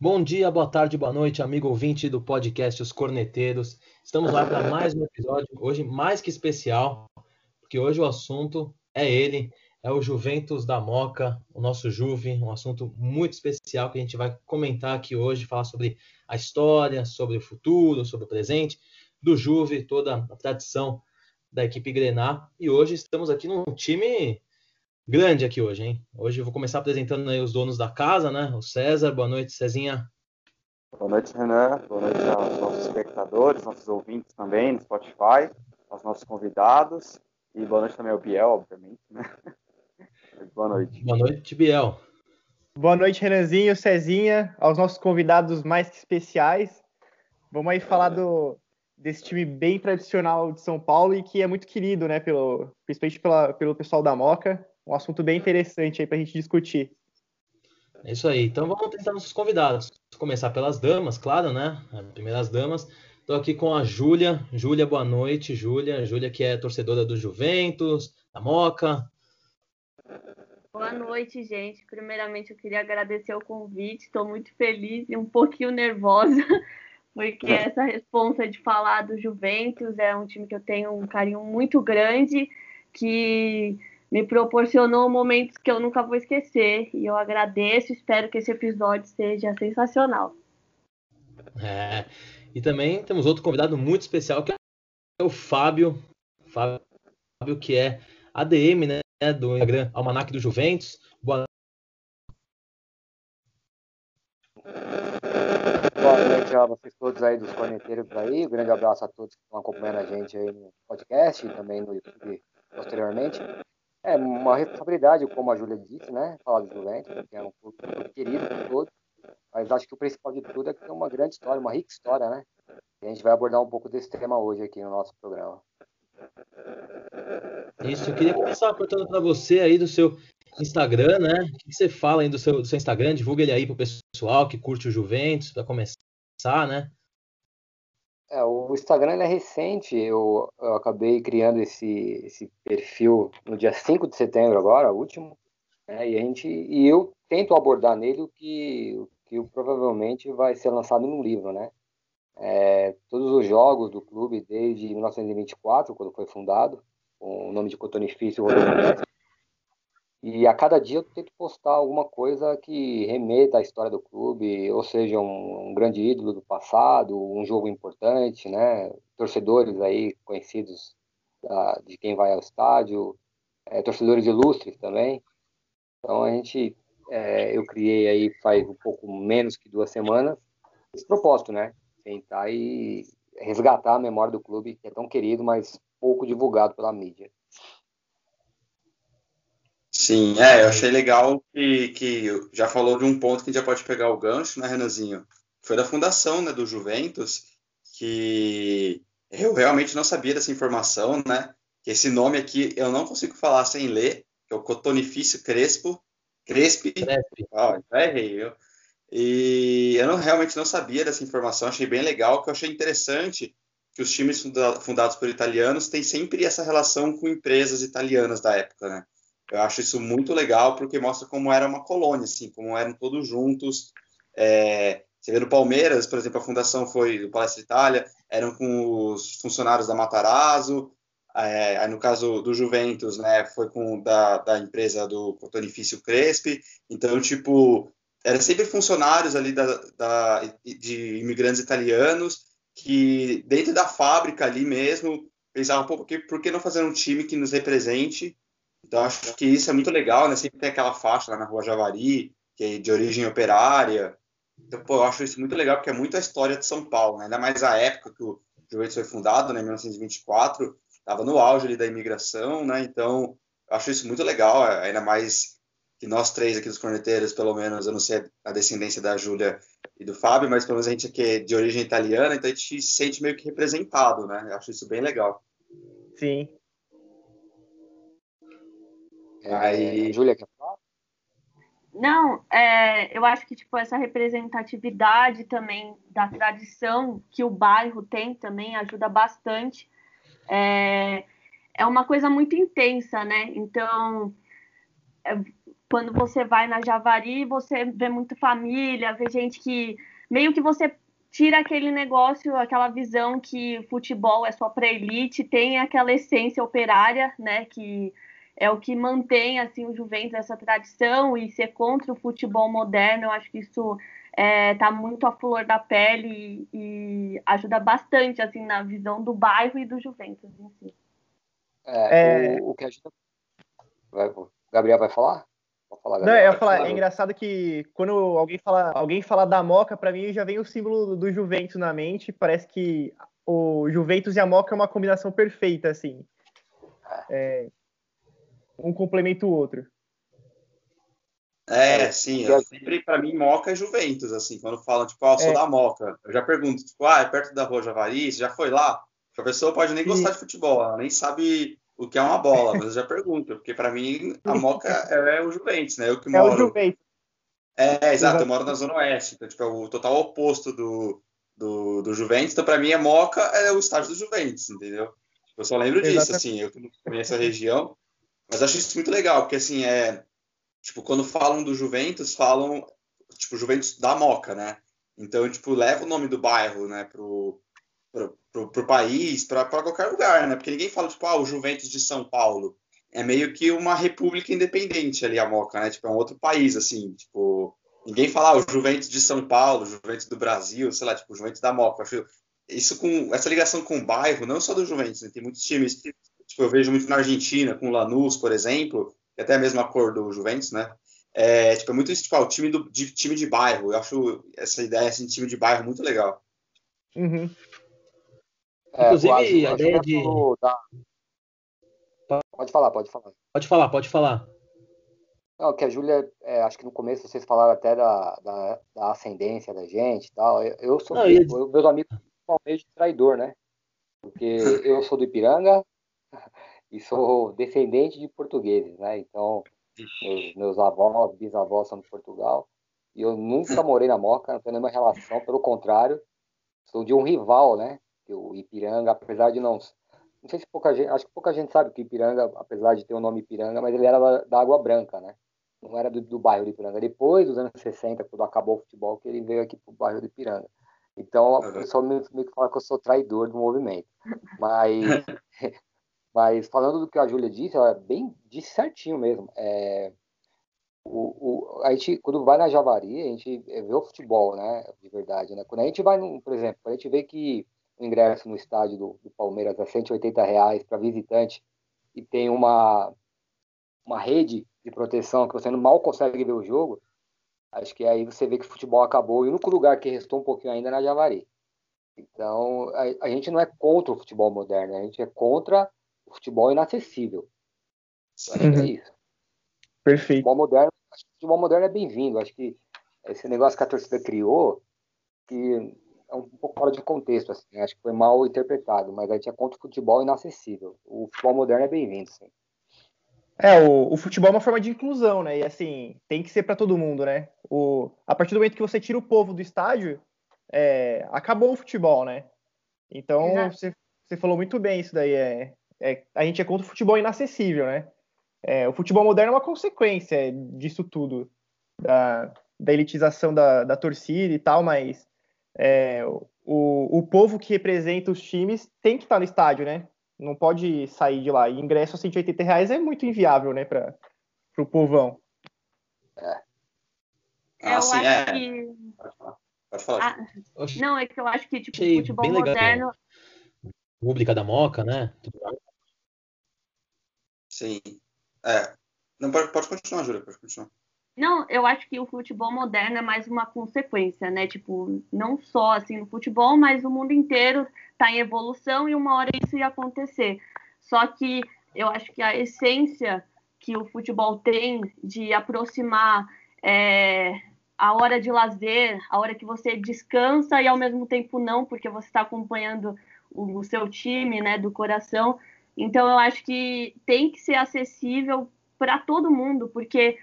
Bom dia, boa tarde, boa noite, amigo ouvinte do podcast Os Corneteiros. Estamos lá para mais um episódio, hoje mais que especial, porque hoje o assunto é ele, é o Juventus da Moca, o nosso Juve, um assunto muito especial que a gente vai comentar aqui hoje, falar sobre a história, sobre o futuro, sobre o presente do Juve, toda a tradição da equipe Grenar. E hoje estamos aqui num time grande aqui hoje, hein? Hoje eu vou começar apresentando aí os donos da casa, né? O César, boa noite, Cezinha. Boa noite, Renan. Boa noite aos nossos espectadores, nossos ouvintes também no Spotify, aos nossos convidados. E boa noite também ao Biel, obviamente, né? Boa noite. Boa noite, Biel. Boa noite, Renanzinho, Cezinha, aos nossos convidados mais que especiais. Vamos aí falar do, desse time bem tradicional de São Paulo e que é muito querido, né, pelo, principalmente pela, pelo pessoal da Moca um assunto bem interessante aí para a gente discutir. É isso aí. Então vamos tentar nossos convidados. Vou começar pelas damas, claro, né? Primeiras damas. Estou aqui com a Júlia. Júlia, boa noite, Júlia. Júlia que é torcedora do Juventus, da Moca. Boa noite, gente. Primeiramente, eu queria agradecer o convite. Estou muito feliz e um pouquinho nervosa, porque essa responsa de falar do Juventus é um time que eu tenho um carinho muito grande, que me proporcionou momentos que eu nunca vou esquecer. E eu agradeço, espero que esse episódio seja sensacional. É, e também temos outro convidado muito especial que é o Fábio. Fábio, que é ADM, né, do Instagram Almanac do Juventus. Boa Boa noite a vocês todos aí dos corneteiros aí. Um grande abraço a todos que estão acompanhando a gente aí no podcast e também no YouTube posteriormente. É uma responsabilidade, como a Júlia disse, né? Falar do Juventus, que é um clube querido por todos. Mas acho que o principal de tudo é que é uma grande história, uma rica história, né? E a gente vai abordar um pouco desse tema hoje aqui no nosso programa. Isso, eu queria começar perguntando para você aí do seu Instagram, né? O que você fala aí do seu, do seu Instagram? Divulga ele aí pro pessoal que curte o Juventus, para começar, né? É, o Instagram é recente, eu, eu, acabei criando esse, esse perfil no dia 5 de setembro agora, último, né, e, a gente, e eu tento abordar nele o que, o que provavelmente vai ser lançado num livro, né? É, todos os jogos do clube desde 1924, quando foi fundado, com o nome de Cotonifício Rodolfo e a cada dia eu tento postar alguma coisa que remeta à história do clube, ou seja, um, um grande ídolo do passado, um jogo importante, né? Torcedores aí conhecidos da, de quem vai ao estádio, é, torcedores ilustres também. Então a gente, é, eu criei aí faz um pouco menos que duas semanas esse propósito, né? Tentar e resgatar a memória do clube que é tão querido, mas pouco divulgado pela mídia. Sim, é, eu achei legal que, que já falou de um ponto que a gente já pode pegar o gancho, né, Renanzinho? Foi da fundação né, do Juventus, que eu realmente não sabia dessa informação, né? Que esse nome aqui eu não consigo falar sem ler, que é o Cotonifício Crespo, Crespi. Crespi. Oh, errei, viu? E eu não, realmente não sabia dessa informação, achei bem legal, que eu achei interessante que os times fundados por italianos têm sempre essa relação com empresas italianas da época, né? Eu acho isso muito legal porque mostra como era uma colônia, assim, como eram todos juntos. É, você vê no Palmeiras, por exemplo, a fundação foi do Palestra Itália, eram com os funcionários da Matarazzo. É, aí no caso do Juventus, né, foi com da, da empresa do Cotonifício Crespi. Então, tipo, eram sempre funcionários ali da, da, de imigrantes italianos que dentro da fábrica ali mesmo pensavam, pô, por que, por que não fazer um time que nos represente então, acho que isso é muito legal, né? Sempre tem aquela faixa lá na Rua Javari, que é de origem operária. Então, pô, eu acho isso muito legal, porque é muito a história de São Paulo, né? Ainda mais a época que o Juventus foi fundado, né, em 1924, estava no auge ali da imigração, né? Então, eu acho isso muito legal, é, ainda mais que nós três aqui dos corneteiros, pelo menos, eu não sei a descendência da Júlia e do Fábio, mas pelo menos a gente aqui é de origem italiana, então a gente se sente meio que representado, né? Eu acho isso bem legal. Sim, Aí, Júlia, quer falar? Não, é, eu acho que tipo essa representatividade também da tradição que o bairro tem também ajuda bastante. É, é uma coisa muito intensa, né? Então, é, quando você vai na Javari, você vê muito família, vê gente que meio que você tira aquele negócio, aquela visão que futebol é só para elite, tem aquela essência operária, né, que é o que mantém assim o Juventus essa tradição e ser contra o futebol moderno, eu acho que isso é, tá muito à flor da pele e, e, ajuda bastante assim na visão do bairro e do Juventus em si. É, é... O, o, que a gente... Vai, Gabriel vai falar? Falar, Gabriel. Não, eu ia falar, é engraçado que quando alguém fala, alguém fala da Moca, para mim já vem o símbolo do, do Juventus na mente. Parece que o Juventus e a Moca é uma combinação perfeita, assim. É, um complementa o outro. É, sim, eu sempre, para mim, Moca é Juventus, assim, quando falam, tipo, ah, eu sou é. da Moca, eu já pergunto, tipo, ah, é perto da Rua Javari, você já foi lá? A pessoa pode nem gostar de futebol, ela nem sabe o que é uma bola, mas eu já pergunto, porque para mim a Moca é, o Juventus, né? Eu que moro. É o Juventus. É, exato, eu moro na Zona Oeste, então, tipo, é o total oposto do, do, do Juventus, então para mim a Moca é o estádio do Juventus, entendeu? Eu só lembro disso, Exatamente. assim, eu que não conheço a região, mas acho isso muito legal, porque assim, é. Tipo, quando falam do Juventus, falam, tipo, Juventus da Moca, né? Então, tipo, leva o nome do bairro, né, pro, pro, pro, pro país, para qualquer lugar, né? Porque ninguém fala, tipo, ah, o Juventus de São Paulo. É meio que uma república independente ali, a Moca, né? Tipo, é um outro país, assim, tipo... Ninguém fala, ah, o Juventus de São Paulo, o Juventus do Brasil, sei lá, tipo, o Juventus da Moca. acho isso com essa ligação com o bairro, não só do Juventus, né? tem muitos times tipo, eu vejo muito na Argentina, com o Lanús, por exemplo, que é até a mesma cor do Juventus, né? É, tipo, é muito isso, tipo, ah, o time, do, de, time de bairro. Eu acho essa ideia assim, de time de bairro muito legal. Uhum. É, Inclusive, a ideia de. Da... Pode falar, pode falar. Pode falar, pode falar. Não, que a Júlia, é, acho que no começo vocês falaram até da, da, da ascendência da gente e tal. Eu, eu sou, Não, eu, meus amigos são meio de traidor, né? Porque eu sou do Ipiranga, e sou descendente de portugueses, né? Então, meus, meus avós, bisavós são de Portugal. E eu nunca morei na Moca, não tenho nenhuma relação, pelo contrário, sou de um rival, né? O Ipiranga, apesar de não. Não sei se pouca gente. Acho que pouca gente sabe que Ipiranga, apesar de ter o nome Ipiranga, mas ele era da, da Água Branca, né? Não era do, do, bairro de Ipiranga. Depois dos anos 60, quando acabou o futebol, que ele veio aqui pro bairro de Ipiranga. Então, o pessoal meio que fala que eu sou traidor do movimento. Mas Mas falando do que a Júlia disse, ela bem disse certinho mesmo. É, o, o, a gente, quando vai na Javari, a gente vê o futebol, né? De verdade, né? Quando a gente vai, por exemplo, a gente vê que o ingresso no estádio do, do Palmeiras é 180 reais para visitante e tem uma, uma rede de proteção que você mal consegue ver o jogo, acho que aí você vê que o futebol acabou. E o único lugar que restou um pouquinho ainda é na Javari. Então, a, a gente não é contra o futebol moderno, a gente é contra futebol inacessível. Acho uhum. que é isso. Perfeito. Futebol moderno, acho que o futebol moderno é bem-vindo. Acho que esse negócio que a torcida criou, que é um pouco fora de contexto, assim, acho que foi mal interpretado, mas a gente é contra o futebol inacessível. O futebol moderno é bem-vindo, sim. É, o, o, futebol é uma forma de inclusão, né? E assim, tem que ser para todo mundo, né? O, a partir do momento que você tira o povo do estádio, é, acabou o futebol, né? Então, você, você falou muito bem isso daí. É, é, a gente é contra o futebol inacessível, né? É, o futebol moderno é uma consequência disso tudo, da, da elitização da, da, torcida e tal, mas é, o, o povo que representa os times tem que estar no estádio, né? Não pode sair de lá. E ingresso a 180 reais é muito inviável, né, para o povão. É. Ah, eu sim, acho é. que. Pode falar. Ah, não, é que eu acho que tipo, o futebol moderno. Pública da Moca, né? Sim. É. Não, pode, pode continuar, Júlia, pode continuar. Não, eu acho que o futebol moderno é mais uma consequência, né? Tipo, não só assim no futebol, mas o mundo inteiro está em evolução e uma hora isso ia acontecer. Só que eu acho que a essência que o futebol tem de aproximar é, a hora de lazer, a hora que você descansa e ao mesmo tempo não, porque você está acompanhando o, o seu time, né, do coração, então, eu acho que tem que ser acessível para todo mundo, porque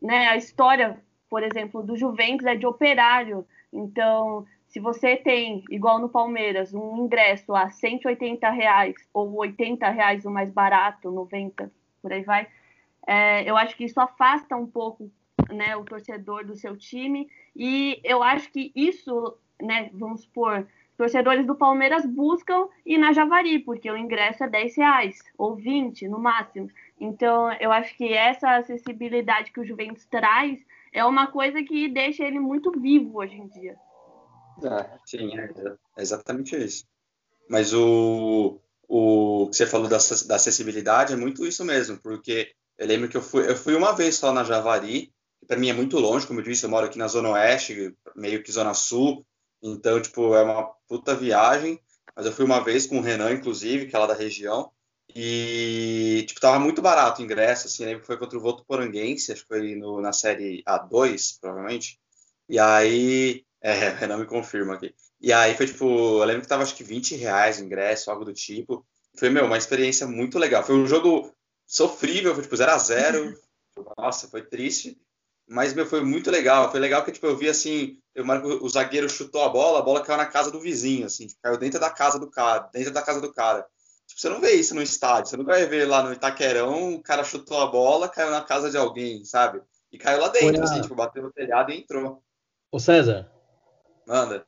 né, a história, por exemplo, do Juventus é de operário. Então, se você tem, igual no Palmeiras, um ingresso a 180 reais ou 80 reais o mais barato, 90, por aí vai, É, eu acho que isso afasta um pouco né, o torcedor do seu time. E eu acho que isso, né, vamos supor, torcedores do Palmeiras buscam ir na Javari, porque o ingresso é 10 reais, ou 20 no máximo. Então, eu acho que essa acessibilidade que o Juventus traz é uma coisa que deixa ele muito vivo hoje em dia. É, sim, é, é exatamente isso. Mas o, o que você falou da, da acessibilidade é muito isso mesmo, porque eu lembro que eu fui, eu fui uma vez só na Javari, que para mim é muito longe, como eu disse, eu moro aqui na Zona Oeste, meio que Zona Sul, então, tipo, é uma puta viagem, mas eu fui uma vez com o Renan, inclusive, que é lá da região, e, tipo, tava muito barato o ingresso, assim, lembro que foi contra o Voto Poranguense, acho que foi no, na série A2, provavelmente, e aí, é, o Renan me confirma aqui, e aí foi, tipo, eu lembro que tava, acho que 20 reais o ingresso, algo do tipo, foi, meu, uma experiência muito legal, foi um jogo sofrível, foi, tipo, 0 a 0 nossa, foi triste, mas, meu, foi muito legal. Foi legal que, tipo, eu vi, assim, eu, o zagueiro chutou a bola, a bola caiu na casa do vizinho, assim, tipo, caiu dentro da casa do cara, dentro da casa do cara. Tipo, você não vê isso no estádio, você não vai ver lá no Itaquerão, o cara chutou a bola, caiu na casa de alguém, sabe? E caiu lá dentro, a... assim, tipo, bateu no telhado e entrou. Ô César. Manda.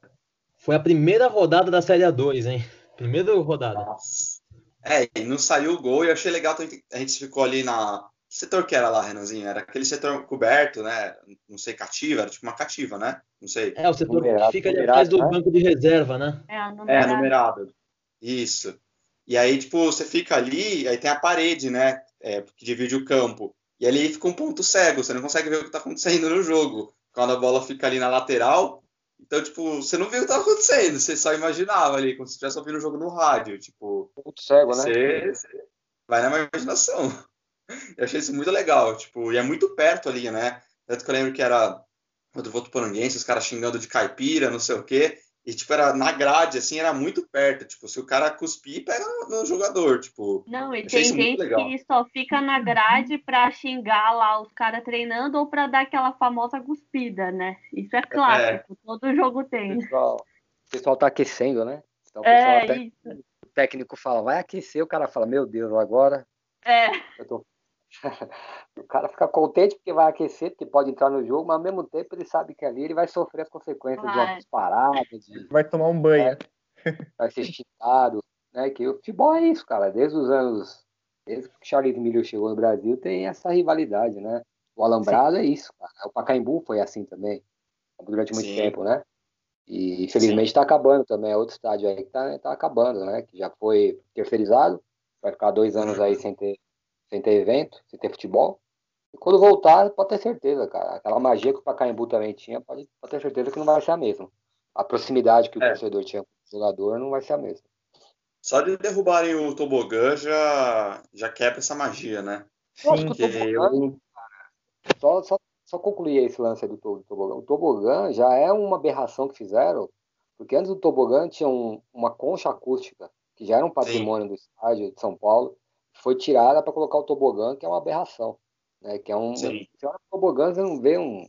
Foi a primeira rodada da Série A2, hein? Primeira rodada. Nossa. É, e não saiu o gol e eu achei legal, a gente ficou ali na, que setor que era lá, Renanzinho? Era aquele setor coberto, né? Não sei, cativa, era tipo uma cativa, né? Não sei. É, o setor numerado, que fica ali atrás do né? banco de reserva, né? É, numerado. É, numerado. Isso. E aí, tipo, você fica ali, aí tem a parede, né? É, que divide o campo. E ali fica um ponto cego, você não consegue ver o que tá acontecendo no jogo. Quando a bola fica ali na lateral, então, tipo, você não viu o que tá acontecendo, você só imaginava ali, como se estivesse ouvindo o jogo no rádio. Tipo, ponto cego, né? Você vai na imaginação. Eu achei isso muito legal, tipo, e é muito perto ali, né? Tanto que eu lembro que era o do Votuporanguense, os caras xingando de caipira, não sei o quê. E, tipo, era na grade, assim, era muito perto. Tipo, se o cara cuspir, pega no, no jogador, tipo... Não, e tem gente que só fica na grade pra xingar lá os caras treinando ou pra dar aquela famosa cuspida, né? Isso é clássico, é. todo jogo tem. O pessoal, o pessoal tá aquecendo, né? Então, o, é, até, isso. o técnico fala, vai aquecer, o cara fala, meu Deus, agora... É. Eu tô o cara fica contente porque vai aquecer, porque pode entrar no jogo, mas ao mesmo tempo ele sabe que ali ele vai sofrer as consequências vai. de uma disparada. De, vai tomar um banho. Né? Vai ser esticado. Né? Que o futebol é isso, cara. Desde os anos. Desde que o Charles Miller chegou no Brasil, tem essa rivalidade, né? O Alambrado Sim. é isso, cara. O Pacaembu foi assim também, durante muito Sim. tempo, né? E infelizmente está acabando também. É outro estádio aí que está tá acabando, né? Que já foi terceirizado. Vai ficar dois anos aí sem ter sem ter evento, sem ter futebol. E quando voltar, pode ter certeza, cara. Aquela magia que o Pacaembu também tinha, pode, pode ter certeza que não vai ser a mesma. A proximidade que o é. torcedor tinha com o jogador não vai ser a mesma. Só de derrubarem o tobogã já, já quebra essa magia, né? Sim, que eu... só, só, só concluir esse lance do tobogã. O tobogã já é uma aberração que fizeram, porque antes do tobogã tinha um, uma concha acústica, que já era um patrimônio Sim. do estádio de São Paulo, foi tirada para colocar o tobogã, que é uma aberração. Né? Que é um. Sim. Você olha o tobogã, você não vê um,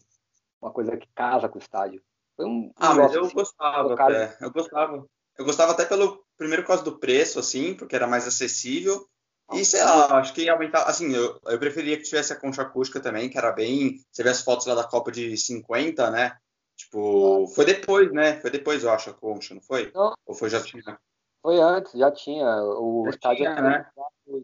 uma coisa que casa com o estádio. Foi um, ah, mas eu assim, gostava até. Eu gostava. Eu gostava até pelo primeiro causa do preço, assim, porque era mais acessível. E sei lá, acho que aumentar. Assim, eu, eu preferia que tivesse a concha acústica também, que era bem. Você vê as fotos lá da Copa de 50, né? Tipo, foi depois, né? Foi depois, eu acho, a concha, não foi? Não. Ou foi já tinha? Foi antes, já tinha. O já estádio tinha, né?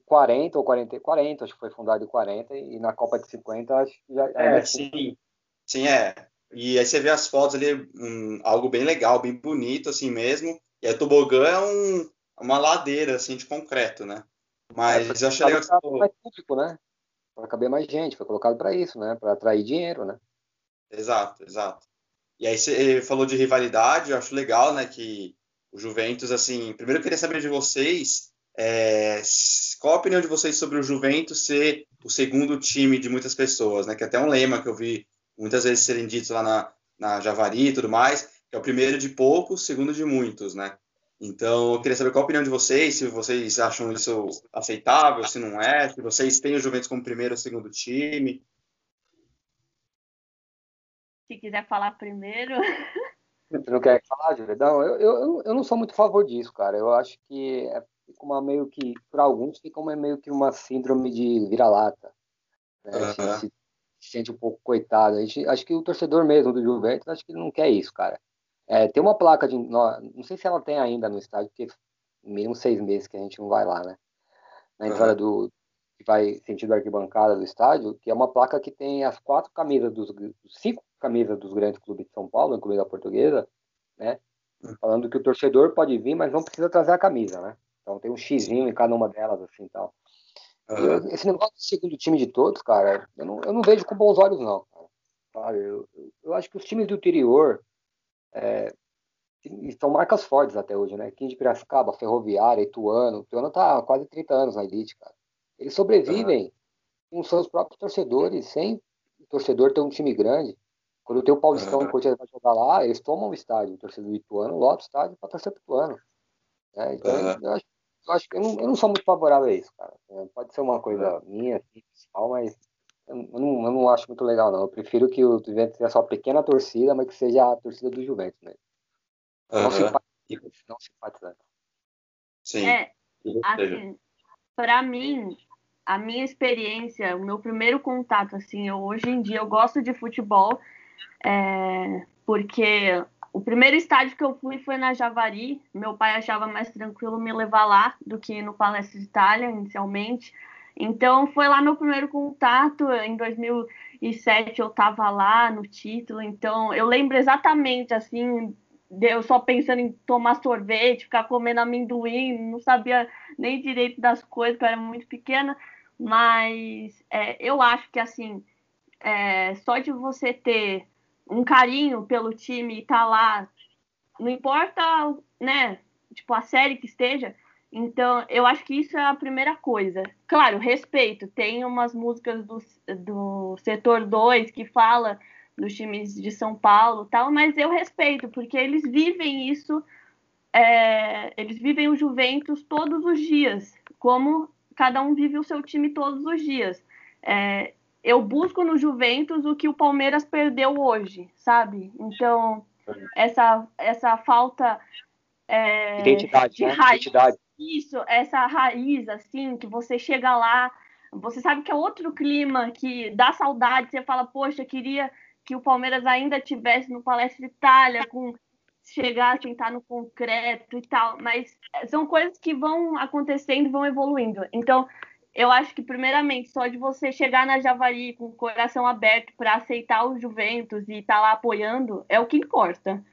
40 ou 40, 40, acho que foi fundado em 40, e na Copa de 50 acho que já. É, sim. Sim, é. E aí você vê as fotos ali, um, algo bem legal, bem bonito, assim mesmo. E a tobogã é um, uma ladeira, assim, de concreto, né? Mas é, eu achei legal que... mais público, né? Para caber mais gente, foi colocado para isso, né? Para atrair dinheiro, né? Exato, exato. E aí você falou de rivalidade, eu acho legal, né, que o Juventus, assim, primeiro eu queria saber de vocês é, qual a opinião de vocês sobre o Juventus ser o segundo time de muitas pessoas, né? Que é até um lema que eu vi muitas vezes serem ditos lá na, na Javari e tudo mais, que é o primeiro de poucos, segundo de muitos, né? Então, eu queria saber qual a opinião de vocês, se vocês acham isso aceitável, se não é, se vocês têm o Juventus como primeiro ou segundo time. Se quiser falar primeiro. Você não quer falar, Júlia? Não, eu, eu, eu não sou muito a favor disso, cara. Eu acho que é uma meio que, para alguns, fica uma, meio que uma síndrome de vira-lata. Né? Uhum. Se, se, se, sente um pouco coitado. A gente, acho que o torcedor mesmo do Juventus, acho que ele não quer isso, cara. É, tem uma placa de. Não, não sei se ela tem ainda no estádio, porque mínimo seis meses que a gente não vai lá, né? Na entrada uhum. do. que vai sentido arquibancada do estádio, que é uma placa que tem as quatro camisas dos. cinco camisas dos grandes clubes de São Paulo, incluindo a portuguesa, né? Hum. Falando que o torcedor pode vir, mas não precisa trazer a camisa, né? Então tem um xizinho em cada uma delas, assim tal. Uhum. esse negócio de segundo time de todos, cara, eu não, eu não vejo com bons olhos, não. Cara. Eu, eu, eu acho que os times do interior é, são marcas fortes até hoje, né? Quem de Piracicaba, Ferroviária, Ituano. Ituano tá há quase 30 anos na elite, cara. Eles sobrevivem uhum. com seus próprios torcedores, sem o torcedor ter um time grande. Quando tem o Paulistão, uhum. o Corinthians vai jogar lá, eles tomam o estádio. O torcedor do Ituano lota o estádio para torcer pro Ituano. É, então, uhum. eu, acho, eu, acho, que eu não, eu não sou muito favorável a isso, cara. É, pode ser uma coisa minha, assim, pessoal, mas eu não, eu não acho muito legal, não. Eu prefiro que o Juventus seja só pequena torcida, mas que seja a torcida do Juventus mesmo. Uhum. Não simpatizante. Sim. É, assim, para mim, a minha experiência, o meu primeiro contato, assim, eu, hoje em dia eu gosto de futebol, é, porque o primeiro estádio que eu fui foi na Javari. Meu pai achava mais tranquilo me levar lá do que no Palestra de Itália, inicialmente. Então, foi lá meu primeiro contato. Em 2007 eu estava lá no título. Então, eu lembro exatamente assim. Eu só pensando em tomar sorvete, ficar comendo amendoim, não sabia nem direito das coisas, porque eu era muito pequena. Mas é, eu acho que assim, é, só de você ter um carinho pelo time e tá lá, não importa, né? Tipo, a série que esteja, então, eu acho que isso é a primeira coisa. Claro, respeito. Tem umas músicas do, do setor 2 que fala dos times de São Paulo tal, mas eu respeito, porque eles vivem isso, é, eles vivem o Juventus todos os dias, como cada um vive o seu time todos os dias. É, eu busco no Juventus o que o Palmeiras perdeu hoje, sabe? Então, essa, essa falta é, identidade, de né? raiz, identidade. Isso, essa raiz, assim, que você chega lá, você sabe que é outro clima, que dá saudade, você fala, poxa, queria que o Palmeiras ainda tivesse no Palestra Itália, com chegar a sentar no concreto e tal, mas são coisas que vão acontecendo e vão evoluindo. Então, eu acho que, primeiramente, só de você chegar na Javari com o coração aberto para aceitar os Juventus e estar tá lá apoiando, é o que importa.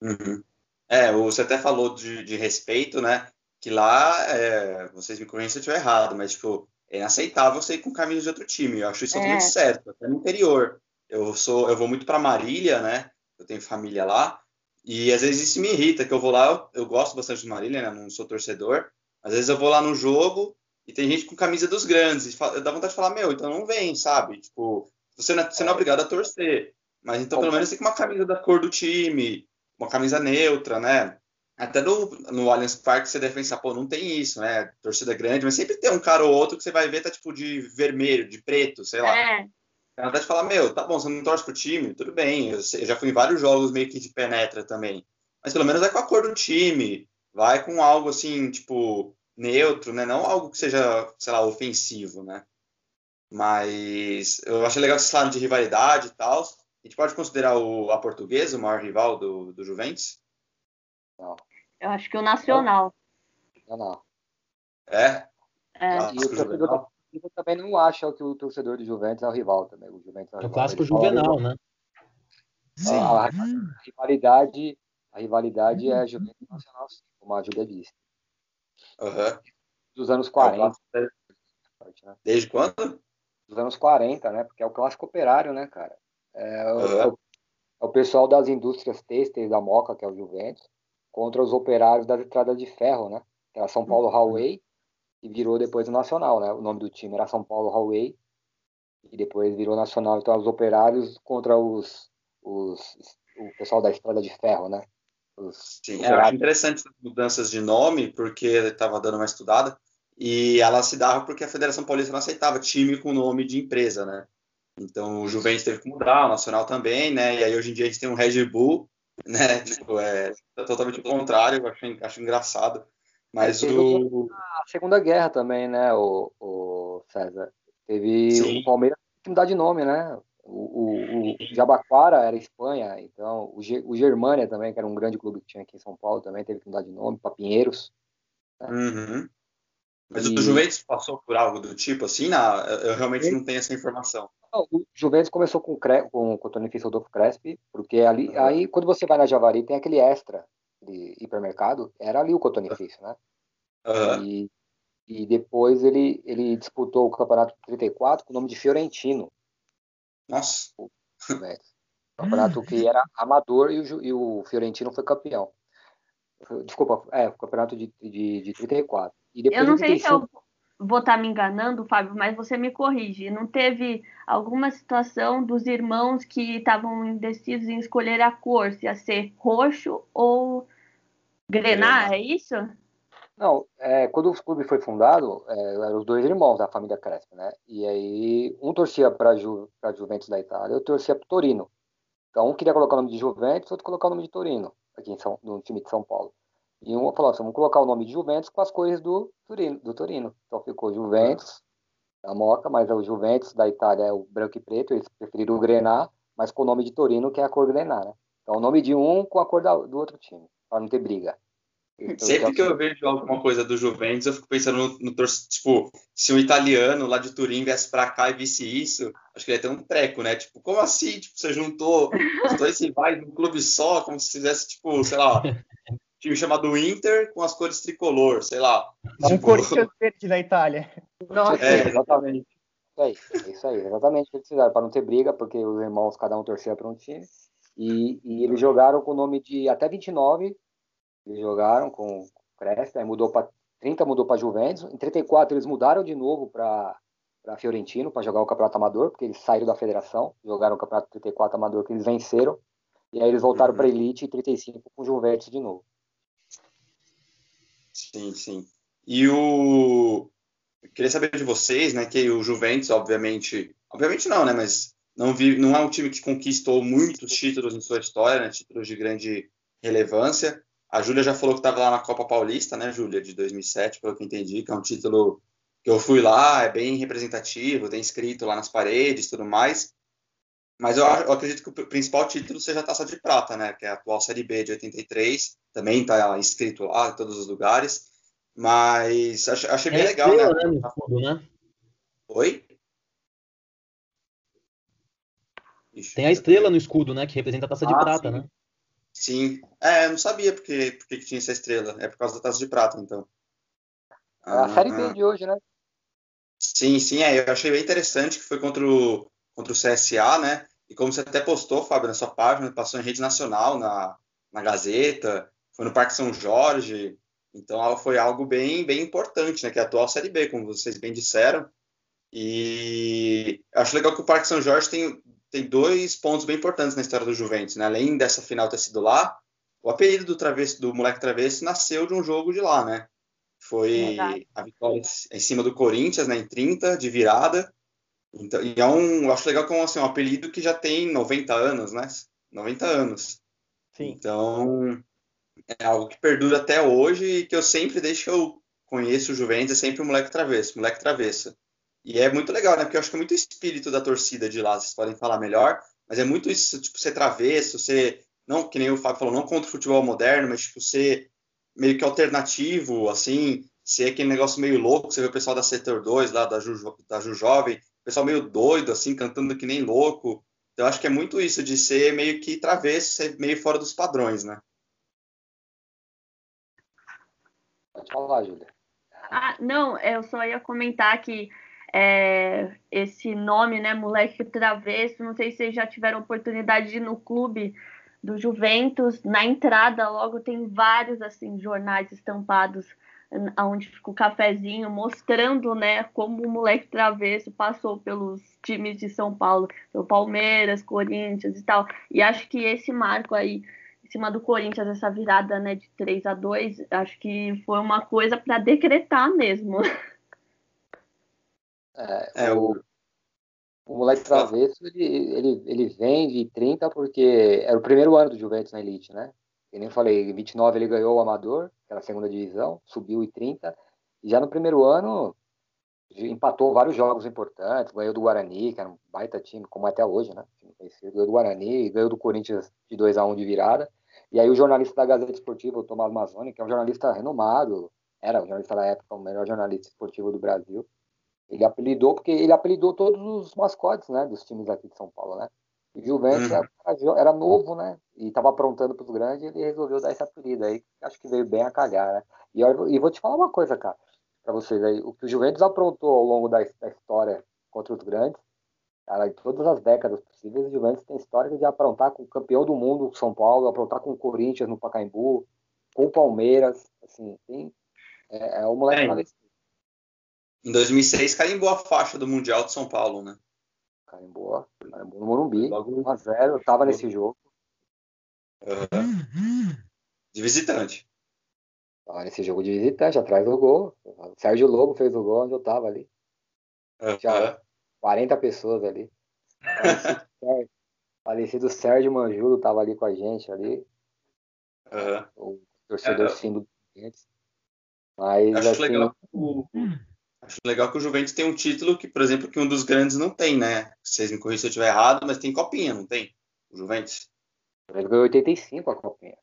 Uhum. É, você até falou de, de respeito, né? que lá, é, vocês me corrigem se eu estiver errado, mas, tipo, é inaceitável você ir com camisa de outro time. Eu acho isso é. totalmente certo, até no interior. Eu sou, eu vou muito para Marília, né? Eu tenho família lá. E às vezes isso me irrita, que eu vou lá, eu, eu gosto bastante de Marília, né? Não sou torcedor. Às vezes eu vou lá no jogo e tem gente com camisa dos grandes. E dá vontade de falar, meu, então não vem, sabe? Tipo, você não, é, você não é obrigado a torcer. Mas então pelo menos tem que uma camisa da cor do time, uma camisa neutra, né? Até no, no Allianz Parque você deve pensar, pô, não tem isso, né? Torcida grande, mas sempre tem um cara ou outro que você vai ver, tá tipo de vermelho, de preto, sei lá. É. Na verdade, falar, meu, tá bom, você não torce pro time, tudo bem. Eu, já fui em vários jogos meio que de penetra também. Mas pelo menos vai com a cor do time, vai com algo assim, tipo, neutro, né? Não algo que seja, sei lá, ofensivo, né? Mas eu achei legal que vocês falaram de rivalidade e tal. A gente pode considerar o, a portuguesa o maior rival do, do Juventus? Não. Eu acho que o Nacional. Nacional. É? É. Ah, e o torcedor também não acha que o torcedor do Juventus é o rival também. O, Juventus é, o, é o clássico Juvenal, né? Sim. A, a, rivalidade, a rivalidade é Juventus Nacional, como a Júlia disse. Uhum. Dos anos 40. É né? Desde quando? Dos anos 40, né? Porque é o clássico operário, né, cara? É, uhum. o, é o pessoal das indústrias têxteis da Moca, que é o Juventus, contra os operários das estradas de ferro, né? Que era São Paulo Highway e virou depois o Nacional, né? O nome do time era São Paulo Highway e depois virou Nacional. Então, os operários contra os, os o pessoal da estrada de ferro, né? Sim, eu acho interessante as mudanças de nome, porque estava dando uma estudada, e ela se dava porque a Federação Paulista não aceitava time com nome de empresa, né? Então o Juventus teve que mudar, o Nacional também, né? E aí hoje em dia a gente tem um Red Bull, né? Tipo, é totalmente o contrário, eu acho, acho engraçado. Mas o. A Segunda Guerra também, né, o, o César? Teve Sim. o Palmeiras que mudar de nome, né? O, o, o Jabaquara era Espanha, então o, G, o Germânia também, que era um grande clube que tinha aqui em São Paulo, também teve que mudar de nome para Pinheiros. Né? Uhum. Mas e... o Juventus passou por algo do tipo assim? Não, eu realmente não tenho essa informação. Não, o Juventus começou com, com, com o Tony Rodolfo Crespi, porque ali, uhum. aí quando você vai na Javari tem aquele extra de hipermercado, era ali o Cotone né? Uhum. E, e depois ele, ele disputou o campeonato 34 com o nome de Fiorentino. Nossa! O, campeonato que era amador e o, e o Fiorentino foi campeão. Desculpa, é, o campeonato de, de, de 34. E depois eu não sei 35... se eu vou estar tá me enganando, Fábio, mas você me corrige. Não teve alguma situação dos irmãos que estavam indecisos em escolher a cor, se ia ser roxo ou grená, é isso? Não, é, quando o clube foi fundado, é, eram os dois irmãos da família Crespo, né? E aí um torcia para Ju, a Juventus da Itália, outro torcia para Torino. Então um queria colocar o nome de Juventus, outro colocar o nome de Torino, aqui em São, no time de São Paulo. E um falou assim, vamos colocar o nome de Juventus com as cores do Torino. Do Torino. Então ficou Juventus, a Moca, mas é o Juventus da Itália é o branco e preto, eles preferiram o Grená, mas com o nome de Torino, que é a cor Grená, né? Então o nome de um com a cor da, do outro time, para não ter briga. Então, Sempre que eu vejo alguma coisa do Juventus, eu fico pensando no, no tipo, se um italiano lá de Turim viesse pra cá e visse isso, acho que ele ia ter um treco, né? Tipo, como assim? Tipo, você juntou os dois rivais num clube só, como se fizesse, tipo, sei lá, time chamado Inter com as cores tricolor, sei lá. Um tipo... Corinthians verde da Itália. Nossa. É, exatamente. É isso aí, exatamente o que eles fizeram, para não ter briga, porque os irmãos, cada um torcia para um time. E, e, eles jogaram com o nome de até 29, eles jogaram com Crespo, aí mudou para 30, mudou para Juventus. Em 34, eles mudaram de novo para para Fiorentino para jogar o Campeonato Amador, porque eles saíram da federação, jogaram o Campeonato 34 Amador que eles venceram, e aí eles voltaram uhum. para Elite em 35 com o Juventus de novo. Sim, sim. E o. Eu queria saber de vocês, né? Que o Juventus, obviamente. Obviamente não, né? Mas não, vi, não é um time que conquistou muitos títulos em sua história, né? Títulos de grande relevância. A Júlia já falou que estava lá na Copa Paulista, né, Júlia, de 2007, pelo que entendi, que é um título que eu fui lá, é bem representativo, tem escrito lá nas paredes e tudo mais. Mas eu, eu, acredito que o principal título seja a Taça de Prata, né? Que é a atual Série B de 83. Também está escrito lá em todos os lugares. Mas achei, achei bem é legal, estrela, né? né escudo, né? Oi? Ixi, Tem a estrela no escudo, né? Que representa a Taça ah, de Prata, sim. né? Sim. É, eu não sabia porque, porque que tinha essa estrela. É por causa da Taça de Prata, então. É a Série B ah, de hoje, né? Sim, sim. É, eu achei bem interessante que foi contra o, contra o CSA, né? E como você até postou, Fábio, na sua página, passou em rede nacional, na, na Gazeta, foi no Parque São Jorge. Então foi algo bem, bem importante, né? Que é a atual Série B, como vocês bem disseram. E acho legal que o Parque São Jorge tem, tem dois pontos bem importantes na história do Juventus, né? Além dessa final ter sido lá, o apelido do, travesso, do moleque travesso nasceu de um jogo de lá, né? Foi é a vitória em cima do Corinthians, né? Em 30, de virada. Então, e é um, eu acho legal que é um, assim, um apelido que já tem 90 anos, né? 90 anos. Sim. Então, é algo que perdura até hoje e que eu sempre, desde que eu conheço o Juventus, é sempre o moleque travesso, moleque travessa. E é muito legal, né? Porque eu acho que é muito espírito da torcida de lá, vocês podem falar melhor, mas é muito isso, tipo, ser travesso, ser, não, que nem o Fábio falou, não contra o futebol moderno, mas, tipo, ser meio que alternativo, assim, ser aquele negócio meio louco, você vê o pessoal da Setor 2, lá da Ju, da Ju Jovem, pessoal meio doido, assim, cantando que nem louco. Então, acho que é muito isso, de ser meio que travesso, ser meio fora dos padrões, né? Pode falar, Júlia. Ah, não, eu só ia comentar que é, esse nome, né, moleque travesso, não sei se vocês já tiveram oportunidade de ir no clube do Juventus, na entrada logo tem vários, assim, jornais estampados onde fica o cafezinho, mostrando, né, como o moleque travesso passou pelos times de São Paulo, o Palmeiras, Corinthians e tal. E acho que esse marco aí, em cima do Corinthians, essa virada, né, de 3 a 2 acho que foi uma coisa para decretar mesmo. É, é o, o moleque travesso, ele, ele, ele vem de 30 porque era o primeiro ano do Juventus na Elite, né? Eu nem falei, em 29 ele ganhou o Amador, que era segunda divisão, subiu em 30. E já no primeiro ano, empatou vários jogos importantes, ganhou do Guarani, que era um baita time, como é até hoje, né? Ganhou do Guarani, ganhou do Corinthians de 2 a 1 de virada. E aí o jornalista da Gazeta Esportiva, o Tomás Mazzoni, que é um jornalista renomado, era o jornalista da época, o melhor jornalista esportivo do Brasil, ele apelidou, porque ele apelidou todos os mascotes, né, dos times aqui de São Paulo, né? O Juventus uhum. era, novo, né? E estava aprontando para os grandes, ele resolveu dar esse apelido aí, acho que veio bem a calhar, né? E, eu, e vou te falar uma coisa, cara para vocês aí. O que o Juventus aprontou ao longo da, da história contra os grandes, cara, em todas as décadas possíveis, o Juventus tem história de aprontar com o campeão do mundo, São Paulo, aprontar com o Corinthians no Pacaembu, com o Palmeiras, assim, tem, é, é o moleque é, Em 2006 carimbou a faixa do Mundial de São Paulo, né? Carimbou, carimbou no Morumbi, 1x0, eu tava nesse jogo. Uhum. De visitante. Tava nesse jogo de visitante, atrás do gol. O Sérgio Lobo fez o gol onde eu tava ali. Uhum. Tinha 40 pessoas ali. Falecido Sérgio Manjulo tava ali com a gente ali. Uhum. O torcedor é, símbolo do Mas acho assim, legal, o, acho legal que o Juventus tem um título que, por exemplo, que um dos grandes não tem, né? Vocês me corrigem se eu estiver errado, mas tem copinha, não tem? O Juventus. Ele ganhou 85 a copinha.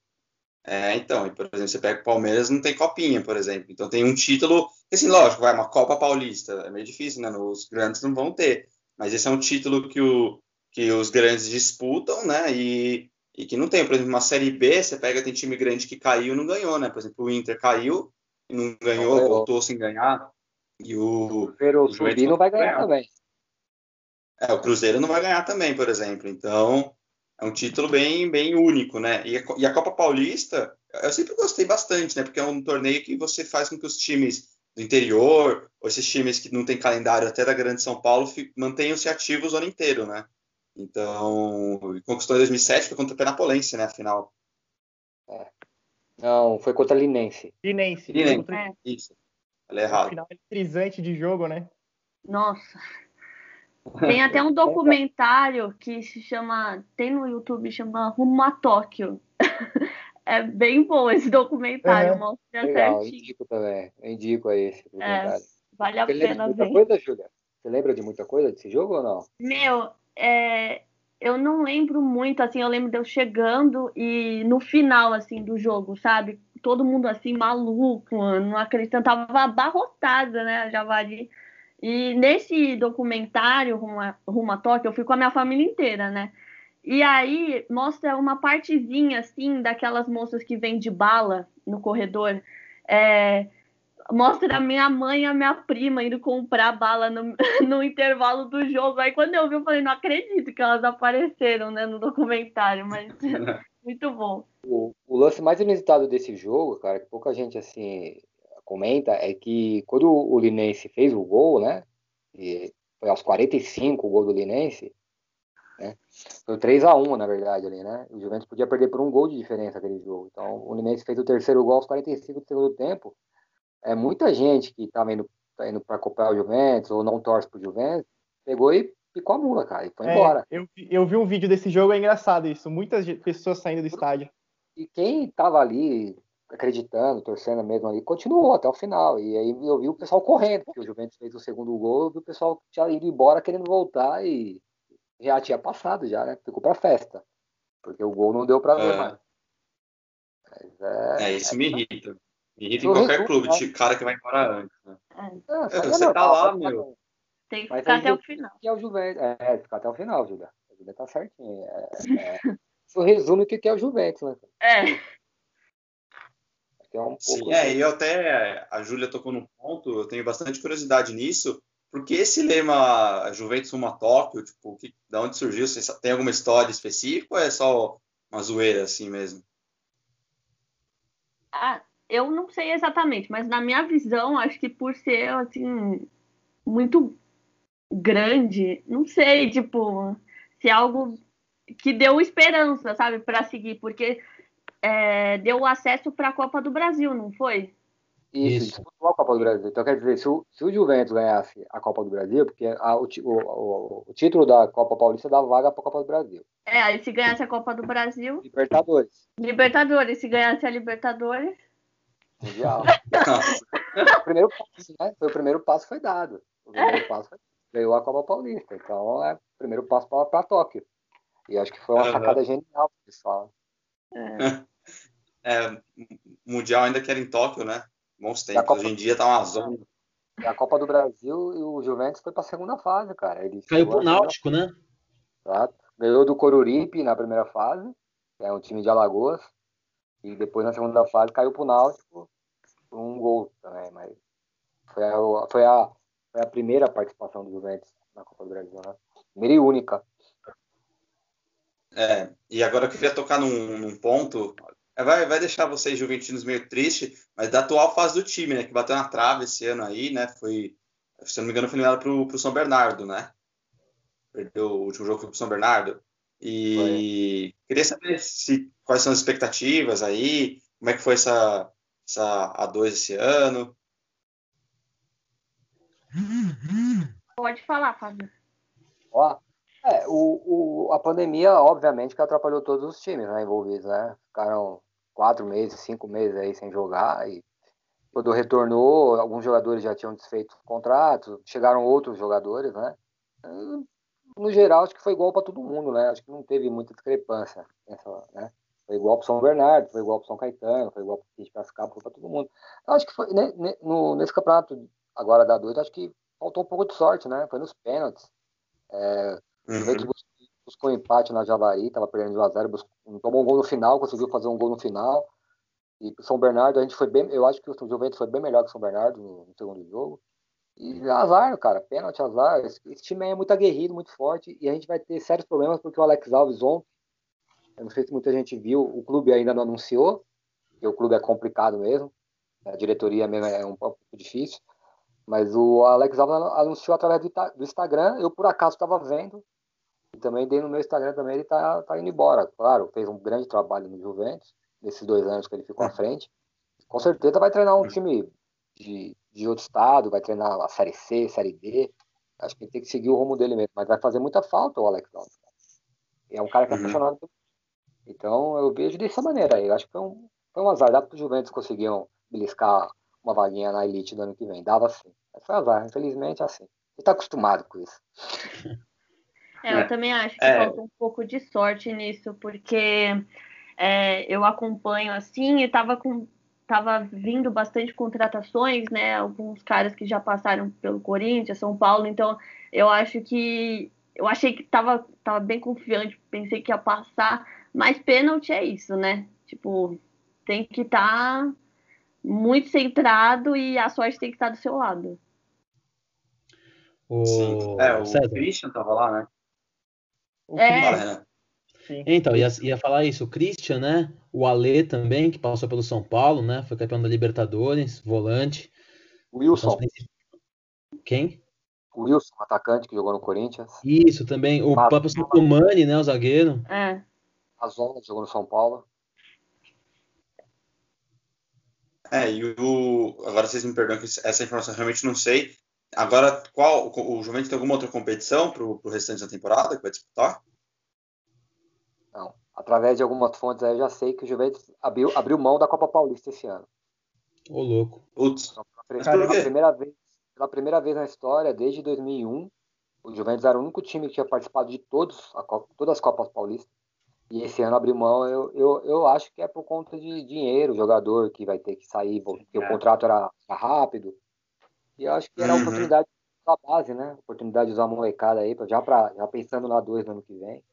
É, então, e, por exemplo, você pega o Palmeiras, não tem copinha, por exemplo. Então tem um título, assim, lógico, vai uma Copa Paulista, é meio difícil, né? Os grandes não vão ter. Mas esse é um título que, o, que os grandes disputam, né? E, e que não tem, por exemplo, uma Série B, você pega, tem time grande que caiu e não ganhou, né? Por exemplo, o Inter caiu e não ganhou, não voltou sem ganhar. E o. O Cruzeiro subir não vai ganhar, ganhar também. É, o Cruzeiro não vai ganhar também, por exemplo. Então, é um título bem, bem único, né? E a, e a, Copa Paulista, eu sempre gostei bastante, né? Porque é um torneio que você faz com que os times do interior, ou esses times que não tem calendário até da Grande São Paulo, mantenham-se ativos o ano inteiro, né? Então, conquistou em 2007, foi contra o Penapolense, né? Afinal. É. Não, foi contra a Linense. Linense. Linense. É. Isso. Ela é errado. Final eletrizante de jogo, né? Nossa. Tem até um documentário que se chama, tem no YouTube, chama Rumo a Tóquio. é bem bom esse documentário, uhum. mostra Legal, certinho. indico também, eu indico aí esse documentário. É, vale a Você pena ver. Coisa, Julia? Você lembra de muita coisa desse jogo ou não? Meu, é, eu não lembro muito, assim, eu lembro de eu chegando e no final, assim, do jogo, sabe? Todo mundo, assim, maluco, não acreditando, tava abarrotada, né, a Javali e nesse documentário, Rumo a, a Tóquio, eu fui com a minha família inteira, né? E aí mostra uma partezinha, assim, daquelas moças que vendem bala no corredor. É, mostra a minha mãe e a minha prima indo comprar bala no, no, intervalo do jogo. Aí quando eu vi, eu falei, não acredito que elas apareceram né, no documentário, mas muito bom. O, o, lance mais inusitado desse jogo, cara, que pouca gente assim comenta é que quando o Linense fez o gol, né? E foi aos 45 o gol do Linense, né? Foi 3 a 1 na verdade, ali, né? O Juventus podia perder por um gol de diferença aquele jogo. Então, o Linense fez o terceiro gol aos 45 do segundo tempo. É muita gente que tá indo, tá indo para acompanhar o Juventus ou não torce pro Juventus, pegou e picou a mula, cara, e foi é, embora. Eu, eu vi um vídeo desse jogo, é engraçado isso. Muitas pessoas saindo do estádio. E quem tava ali acreditando, torcendo mesmo ali, continuou até o final. E aí eu vi o pessoal correndo, porque o Juventus fez o segundo gol, eu vi o pessoal tinha ido embora querendo voltar e já tinha passado já, né? Ficou pra festa. Porque o gol não deu pra ver é. mais. É, é, isso é, me irrita. Me irrita em qualquer clube, de cara que vai embora antes. Né? É, você tá lá, meu. Tem que ficar até o final. Que é o Juventus. É, ficar até o final, Julia. A Julia tá certinho. É, é... Isso resume o que é o Juventus, né? É é um Sim. É, e eu até, a Júlia tocou num ponto, eu tenho bastante curiosidade nisso, porque esse lema Juventus uma Tóquio, tipo, que, da onde surgiu? Você tem alguma história específica ou é só uma zoeira assim mesmo? Ah, eu não sei exatamente, mas na minha visão, acho que por ser assim muito grande, não sei, tipo, se é algo que deu esperança, sabe, para seguir, porque é, deu acesso para a Copa do Brasil, não foi? Isso, disputou a Copa do Brasil. Então, quer dizer, se o, se o Juventus ganhasse a Copa do Brasil, porque a, o, o, o, título da Copa Paulista dava vaga para a Copa do Brasil. É, aí se ganhasse a Copa do Brasil. Libertadores. Libertadores, se ganhasse a Libertadores. Mundial. o primeiro passo, né? Foi o primeiro passo foi dado. O primeiro é. passo ganhou a Copa Paulista. Então é o primeiro passo para Tóquio. E acho que foi uma sacada genial que falam. É. é. mundial ainda quer em Tóquio, né? Bons tempos. Copa... Hoje em dia tá uma zona. A Copa do Brasil e o Juventus foi para a segunda fase, cara. Ele Caiu pro Náutico, né? Exato. Ganhou do Coruripe na primeira fase, que é um time de Alagoas. E depois na segunda fase caiu pro Náutico um gol também, mas foi a, foi a, foi a primeira participação do Juventus na Copa do Brasil, né? Primeira e única. É, e agora eu queria tocar num, num ponto, é, vai, vai deixar vocês juventinos meio triste, mas da atual fase do time, né, que bateu na trave esse ano aí, né, foi, se não me engano, foi eliminado pro, pro São Bernardo, né, perdeu o último jogo pro São Bernardo, e foi. queria saber se, quais são as expectativas aí, como é que foi essa, essa A2 esse ano. Pode falar, Fábio. Ó, é, o, o, a pandemia, obviamente, que atrapalhou todos os times né, envolvidos, né? Ficaram quatro meses, cinco meses aí sem jogar e quando retornou, alguns jogadores já tinham desfeito contratos, chegaram outros jogadores, né? No geral, acho que foi igual para todo mundo, né? Acho que não teve muita discrepância, nessa, né? Foi igual para São Bernardo, foi igual para São Caetano, foi igual para Piracicaba, foi para todo mundo. Acho que foi né, no, nesse campeonato agora da dois, acho que faltou um pouco de sorte, né? Foi nos pênaltis. É, Uhum. buscou, buscou empate na Javari, estava perdendo de 1x0, tomou um gol no final, conseguiu fazer um gol no final. E o São Bernardo, a gente foi bem. Eu acho que o Juventus foi bem melhor que o São Bernardo no, no segundo jogo. E azar, cara, pênalti, azar. Esse, esse, time é muito aguerrido, muito forte. E a gente vai ter sérios problemas porque o Alex Alves ontem, eu não sei se muita gente viu, o clube ainda não anunciou, porque o clube é complicado mesmo. A diretoria mesmo é um pouco difícil. Mas o Alex Alves anunciou através do, do Instagram. Eu, por acaso, estava vendo. E também dei no meu Instagram também, ele tá, tá indo embora. Claro, fez um grande trabalho no Juventus, nesses dois anos que ele ficou à frente. Com certeza vai treinar um time de, de outro estado, vai treinar a Série C, Série D. Acho que ele tem que seguir o rumo dele mesmo. Mas vai fazer muita falta o Alex Alves. É um cara que é uhum. apaixonado Então eu vejo dessa maneira. Eu acho que foi um, foi um azar. Dá para os Juventus conseguiam beliscar uma vaguinha na elite do ano que vem. Dava sim. Mas foi azar. Infelizmente é assim. Ele está acostumado com isso. É, eu é. também acho que é. falta um pouco de sorte nisso, porque é, eu acompanho assim e estava com tava vindo bastante contratações, né? Alguns caras que já passaram pelo Corinthians, São Paulo, então eu acho que eu achei que tava, tava bem confiante, pensei que ia passar, mas pênalti é isso, né? Tipo, tem que estar tá muito centrado e a sorte tem que estar do seu lado. O... Sim. É, o César. Christian tava lá, né? É. Então, ia, ia falar isso, o Christian, né? O Alê também, que passou pelo São Paulo, né? Foi campeão da Libertadores, volante. Wilson. Quem? O Wilson, atacante que jogou no Corinthians. Isso, também. O Mas... próprio Sacomani, né? O zagueiro. É. A Zona jogou no São Paulo. É, e o. Agora vocês me perdoam que essa informação eu realmente não sei. Agora, qual o Juventus tem alguma outra competição para o restante da temporada que vai disputar? Não. Através de algumas fontes aí eu já sei que o Juventus abriu, abriu mão da Copa Paulista esse ano. Ô, louco. Putz. Então, pela, primeira vez, pela primeira vez na história, desde 2001, o Juventus era o único time que tinha participado de todos, Copa, todas as Copas Paulistas. E esse ano abriu mão, eu, eu, eu acho que é por conta de dinheiro, o jogador que vai ter que sair, porque é. o contrato era rápido. E eu acho que era a uhum. oportunidade da base, né? Oportunidade de usar a molecada aí, já, pra, já pensando na dois no ano que vem.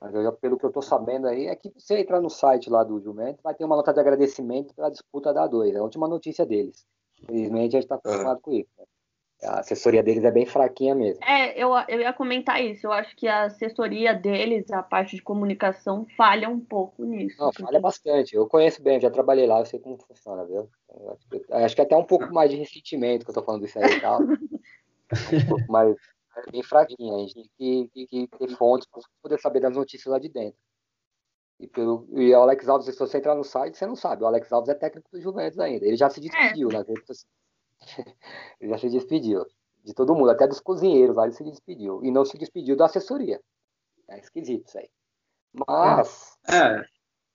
Mas eu, pelo que eu tô sabendo aí, é que você entrar no site lá do Jumento, vai ter uma nota de agradecimento pela disputa da dois. É a última notícia deles. Infelizmente a gente tá acostumado uhum. com isso. Né? A assessoria deles é bem fraquinha mesmo. É, eu, eu ia comentar isso. Eu acho que a assessoria deles, a parte de comunicação, falha um pouco nisso. Não, falha bastante. Eu conheço bem, já trabalhei lá, eu sei como funciona, viu? Acho que, acho que até um pouco mais de ressentimento que eu tô falando disso aí e tal. um pouco mais é bem fraquinha. A gente tem que, que, que ter fontes para poder saber das notícias lá de dentro. E, pelo, e o Alex Alves, se você entrar no site, você não sabe. O Alex Alves é técnico do Juventus ainda. Ele já se despediu é. nas redes sociais. já se despediu de todo mundo, até dos cozinheiros lá ele se despediu. E não se despediu da assessoria. É esquisito isso aí. Mas. É,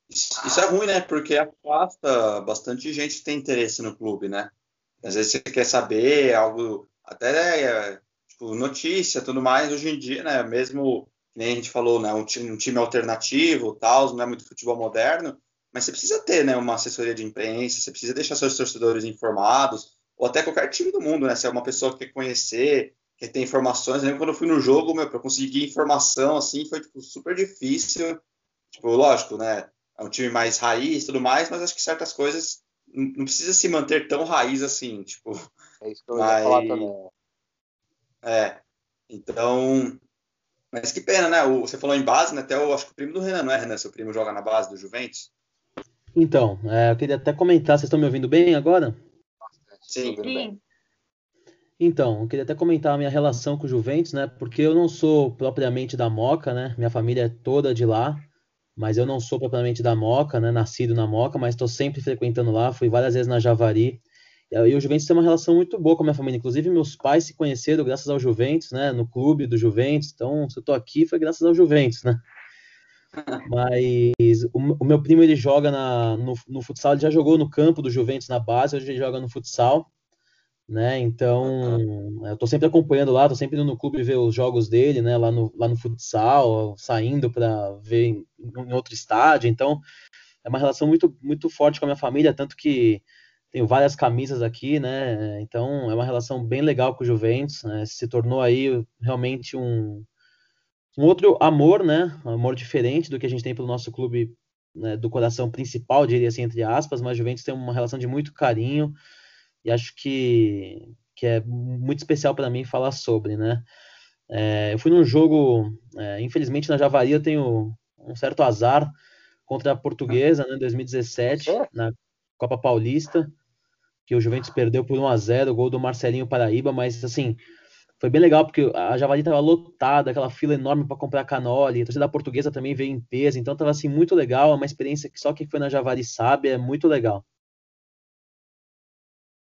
isso é ruim, né? Porque afasta bastante gente que tem interesse no clube, né? Às vezes você quer saber algo. até é, tipo, notícia, tudo mais, hoje em dia, né, mesmo nem a gente falou, né, um time, um time alternativo, tal, não é muito futebol moderno, mas você precisa ter, né, uma assessoria de imprensa, você precisa deixar seus torcedores informados, ou até qualquer time do mundo, né, se é uma pessoa que quer conhecer, quer ter informações, eu lembro quando eu fui no jogo, meu, para conseguir informação, assim, foi, tipo, super difícil, tipo, lógico, né, é um time mais raiz e tudo mais, mas acho que certas coisas não precisa se manter tão raiz assim, tipo. É isso que eu mas... ia falar também. É. Então. Mas que pena, né? O, você falou em base, né? Até eu acho que o primo do Renan, não é, Renan? Seu primo joga na base do Juventus? Então, é, eu queria até comentar, vocês estão me ouvindo bem agora? Sim. Sim. Então, eu queria até comentar a minha relação com o Juventus, né? Porque eu não sou propriamente da Moca, né? Minha família é toda de lá mas eu não sou propriamente da Moca, né? Nascido na Moca, mas estou sempre frequentando lá. Fui várias vezes na Javari. E o Juventus tem uma relação muito boa com a minha família. Inclusive, meus pais se conheceram graças ao Juventus, né? No clube do Juventus. Então, se eu estou aqui, foi graças ao Juventus, né? Mas o, o, meu primo ele joga na, no, no futsal, ele já jogou no campo do Juventus na base, hoje ele joga no futsal né? Então, eu tô sempre acompanhando lá, tô sempre indo no clube ver os jogos dele, né? Lá no, lá no futsal, saindo para ver em, em, outro estádio. Então, é uma relação muito, muito forte com a minha família, tanto que tenho várias camisas aqui, né? Então, é uma relação bem legal com o Juventus, né? Se tornou aí realmente um, um outro amor, né? Um amor diferente do que a gente tem pelo nosso clube né? do coração principal, diria assim, entre aspas, mas o Juventus tem uma relação de muito carinho e acho que, que é muito especial para mim falar sobre, né? É, eu fui num jogo, é, infelizmente na Javari eu tenho um certo azar contra a Portuguesa, né, em 2017, na Copa Paulista, que o Juventus perdeu por 1 a 0 gol do Marcelinho Paraíba, mas assim, foi bem legal porque a Javari estava lotada, aquela fila enorme para comprar canole, a torcida portuguesa também veio em peso, então estava assim muito legal, é uma experiência que só quem foi na Javari sabe, é muito legal.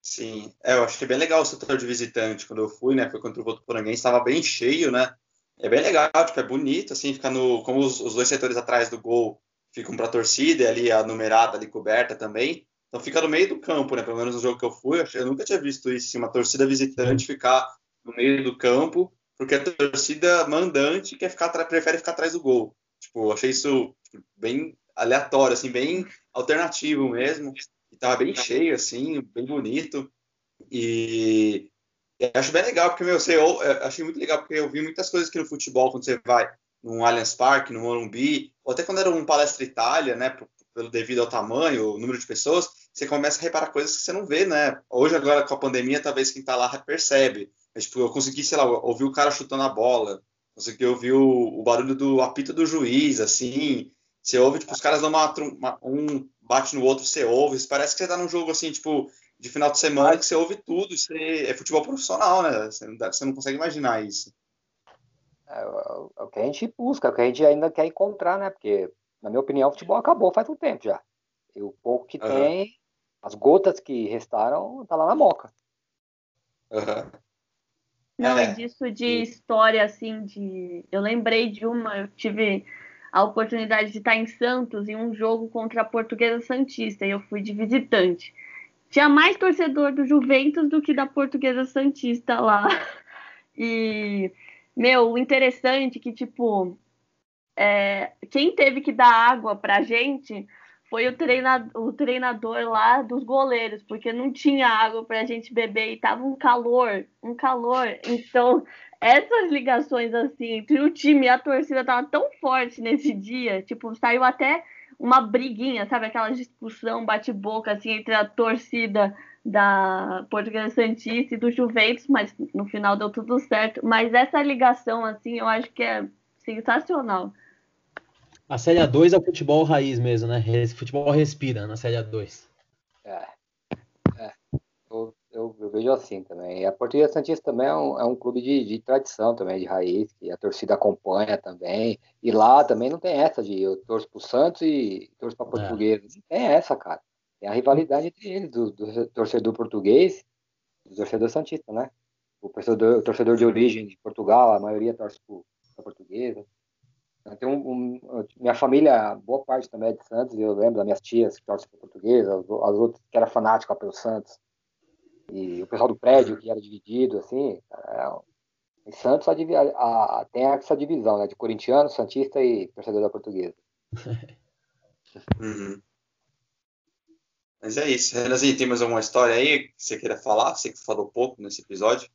Sim, é, eu achei bem legal o setor de visitante quando eu fui, né? Foi contra o Votuporanga, estava bem cheio, né? É bem legal, tipo, é bonito, assim, ficar no. Como os, os dois setores atrás do gol ficam para a torcida e ali a numerada ali coberta também. Então fica no meio do campo, né? Pelo menos no jogo que eu fui, eu, eu nunca tinha visto isso, assim, uma torcida visitante ficar no meio do campo, porque a torcida mandante quer ficar prefere ficar atrás do gol. Tipo, eu achei isso tipo, bem aleatório, assim, bem alternativo mesmo tava bem cheio, assim, bem bonito. E acho bem legal, porque, meu, você, eu, achei muito legal, porque eu vi muitas coisas aqui no futebol, quando você vai no Allianz Parque, no Morumbi, ou até quando era um Palestra Itália, né, pelo devido ao tamanho, o número de pessoas, você começa a reparar coisas que você não vê, né? Hoje, agora, com a pandemia, talvez quem tá lá percebe. Mas, tipo, eu consegui, sei lá, ouvir o cara chutando a bola, consegui ouvir o, o barulho do apito do juiz, assim, você ouve, tipo, os caras dão uma, uma, um bate no outro, você ouve. Parece que você tá num jogo assim, tipo, de final de semana, que você ouve tudo. Isso é futebol profissional, né? Você não, você não consegue imaginar isso. É, é, é, o que a gente busca, é o que a gente ainda quer encontrar, né? Porque, na minha opinião, o futebol acabou faz um tempo já. E o pouco que uhum. tem, as gotas que restaram, tá lá na moca. Uhum. Não, é. e disso de história, assim, de. Eu lembrei de uma, eu tive a oportunidade de estar em Santos em um jogo contra a Portuguesa Santista e eu fui de visitante. Tinha mais torcedor do Juventus do que da Portuguesa Santista lá. E, meu, o interessante é que, tipo, é, quem teve que dar água pra gente foi o treinador, o treinador lá dos goleiros, porque não tinha água pra gente beber e tava um calor, um calor. Então, essas ligações assim entre o time e a torcida tava tão forte nesse dia, tipo, saiu até uma briguinha, sabe, aquela discussão bate-boca assim entre a torcida da Portuguesa Santista e do Juventus, mas no final deu tudo certo. Mas essa ligação assim, eu acho que é sensacional. A Série A2 é o futebol raiz mesmo, né? Futebol respira na Série A2. É. é eu, eu, vejo assim também. E a Portuguesa Santista também é um, é um clube de, de, tradição também, de raiz, que a torcida acompanha também. E lá também não tem essa de eu torço pro Santos e torço pra é. Portuguesa. Não tem essa, cara. Tem a rivalidade entre eles, do, do torcedor português e do torcedor santista, né? O torcedor, o torcedor de origem de Portugal, a maioria torce pro, pra Portuguesa. Tem um, um, minha família, boa parte também é de Santos, eu lembro das minhas tias que torcem para Portuguesa, as, as outras que eram fanáticas pelo Santos. E o pessoal do prédio, que era dividido, assim, é, em Santos a, a, a, tem essa divisão, né? De corintiano, santista e torcedor da portuguesa. uhum. Mas é isso. Renanzinho, tem mais alguma história aí que você queira falar? Você que falou pouco nesse episódio.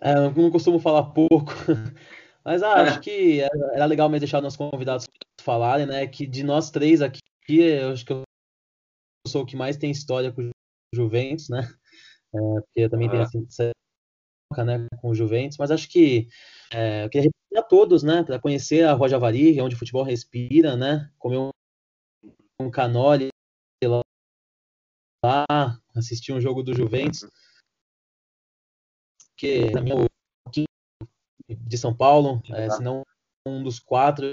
É, eu não costumo falar pouco, mas ah, acho que era legal mesmo deixar nossos convidados falarem, né? Que de nós três aqui, eu acho que eu sou o que mais tem história com o Juventus, né? É, porque eu também tenho assim, né, com o Juventus, mas acho que é, eu queria a todos, né? Para conhecer a Rua Javari, onde o futebol respira, né? Comer um, um canole lá, assistir um jogo do Juventus que na minha de São Paulo, é, se não um dos quatro,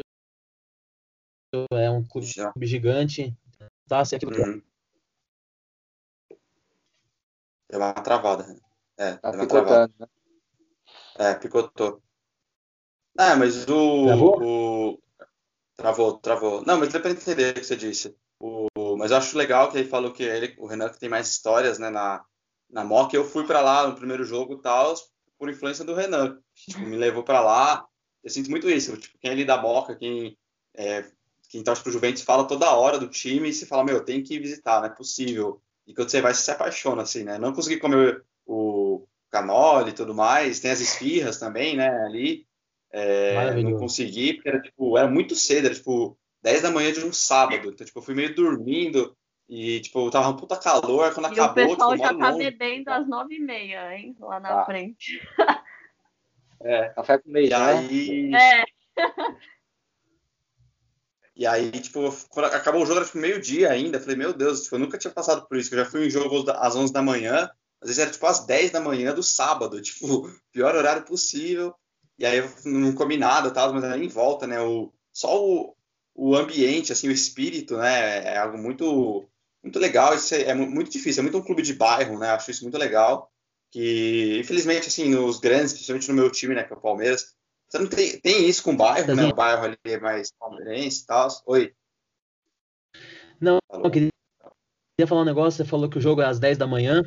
é um clube Já. gigante. Tá aqui uhum. Deu uma travada. Né? É, tá uma travada. Né? É, picotou. Ah, mas o. Travou? o... Travou, travou. Não, mas deu pra entender o que você disse. O... Mas eu acho legal que ele falou que ele, o Renan tem mais histórias né, na, na Mock, eu fui para lá no primeiro jogo tal, por influência do Renan. Tipo, me levou para lá. Eu sinto muito isso. Tipo, quem é ali da Moca, quem, é, quem torce pro Juventus, fala toda hora do time e se fala, meu, tem que visitar, não é possível. E quando você vai, você se apaixona, assim, né? Não consegui comer o canole e tudo mais. Tem as esfirras também, né, ali. É, não consegui, porque era, tipo, era muito cedo, era, tipo, 10 da manhã de um sábado. Então, tipo, eu fui meio dormindo. E, tipo, tava um puta calor, quando e acabou... o pessoal tipo, já tá longe. bebendo às nove e meia, hein? Lá na ah. frente. É. Café com leite, e né? aí... É. E aí, tipo, quando acabou o jogo, era tipo meio-dia ainda. Falei, meu Deus, tipo, eu nunca tinha passado por isso. Eu já fui em jogo às 11 da manhã, às vezes era tipo às 10 da manhã do sábado, tipo, pior horário possível. E aí eu não comi nada, tal, mas aí em volta, né? O, só o, o ambiente, assim, o espírito, né? É algo muito muito legal. Isso é, é, muito difícil, é muito um clube de bairro, né? Acho isso muito legal. Que, infelizmente, assim, nos grandes, principalmente no meu time, né, que é o Palmeiras, você não tem, tem isso com o bairro, né? O bairro ali é mais palmeirense e tal. Oi. Não, Falou. eu queria falar um negócio. Você falou que o jogo é às 10 da manhã,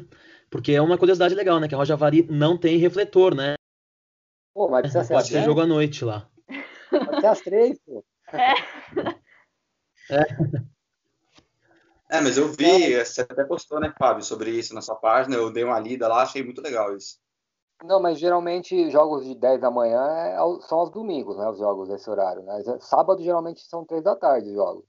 porque é uma curiosidade legal, né? Que a Roja Vari não tem refletor, né? Pô, mas precisa ser Pode ser jogo à noite lá. Pode ser às três, pô. É. é. É, mas eu vi, você até postou, né, Fábio, sobre isso na sua página, eu dei uma lida lá, achei muito legal isso. Não, mas geralmente jogos de 10 da manhã é, são aos domingos, né, os jogos desse horário, né? Sábado geralmente são 3 da tarde os jogos.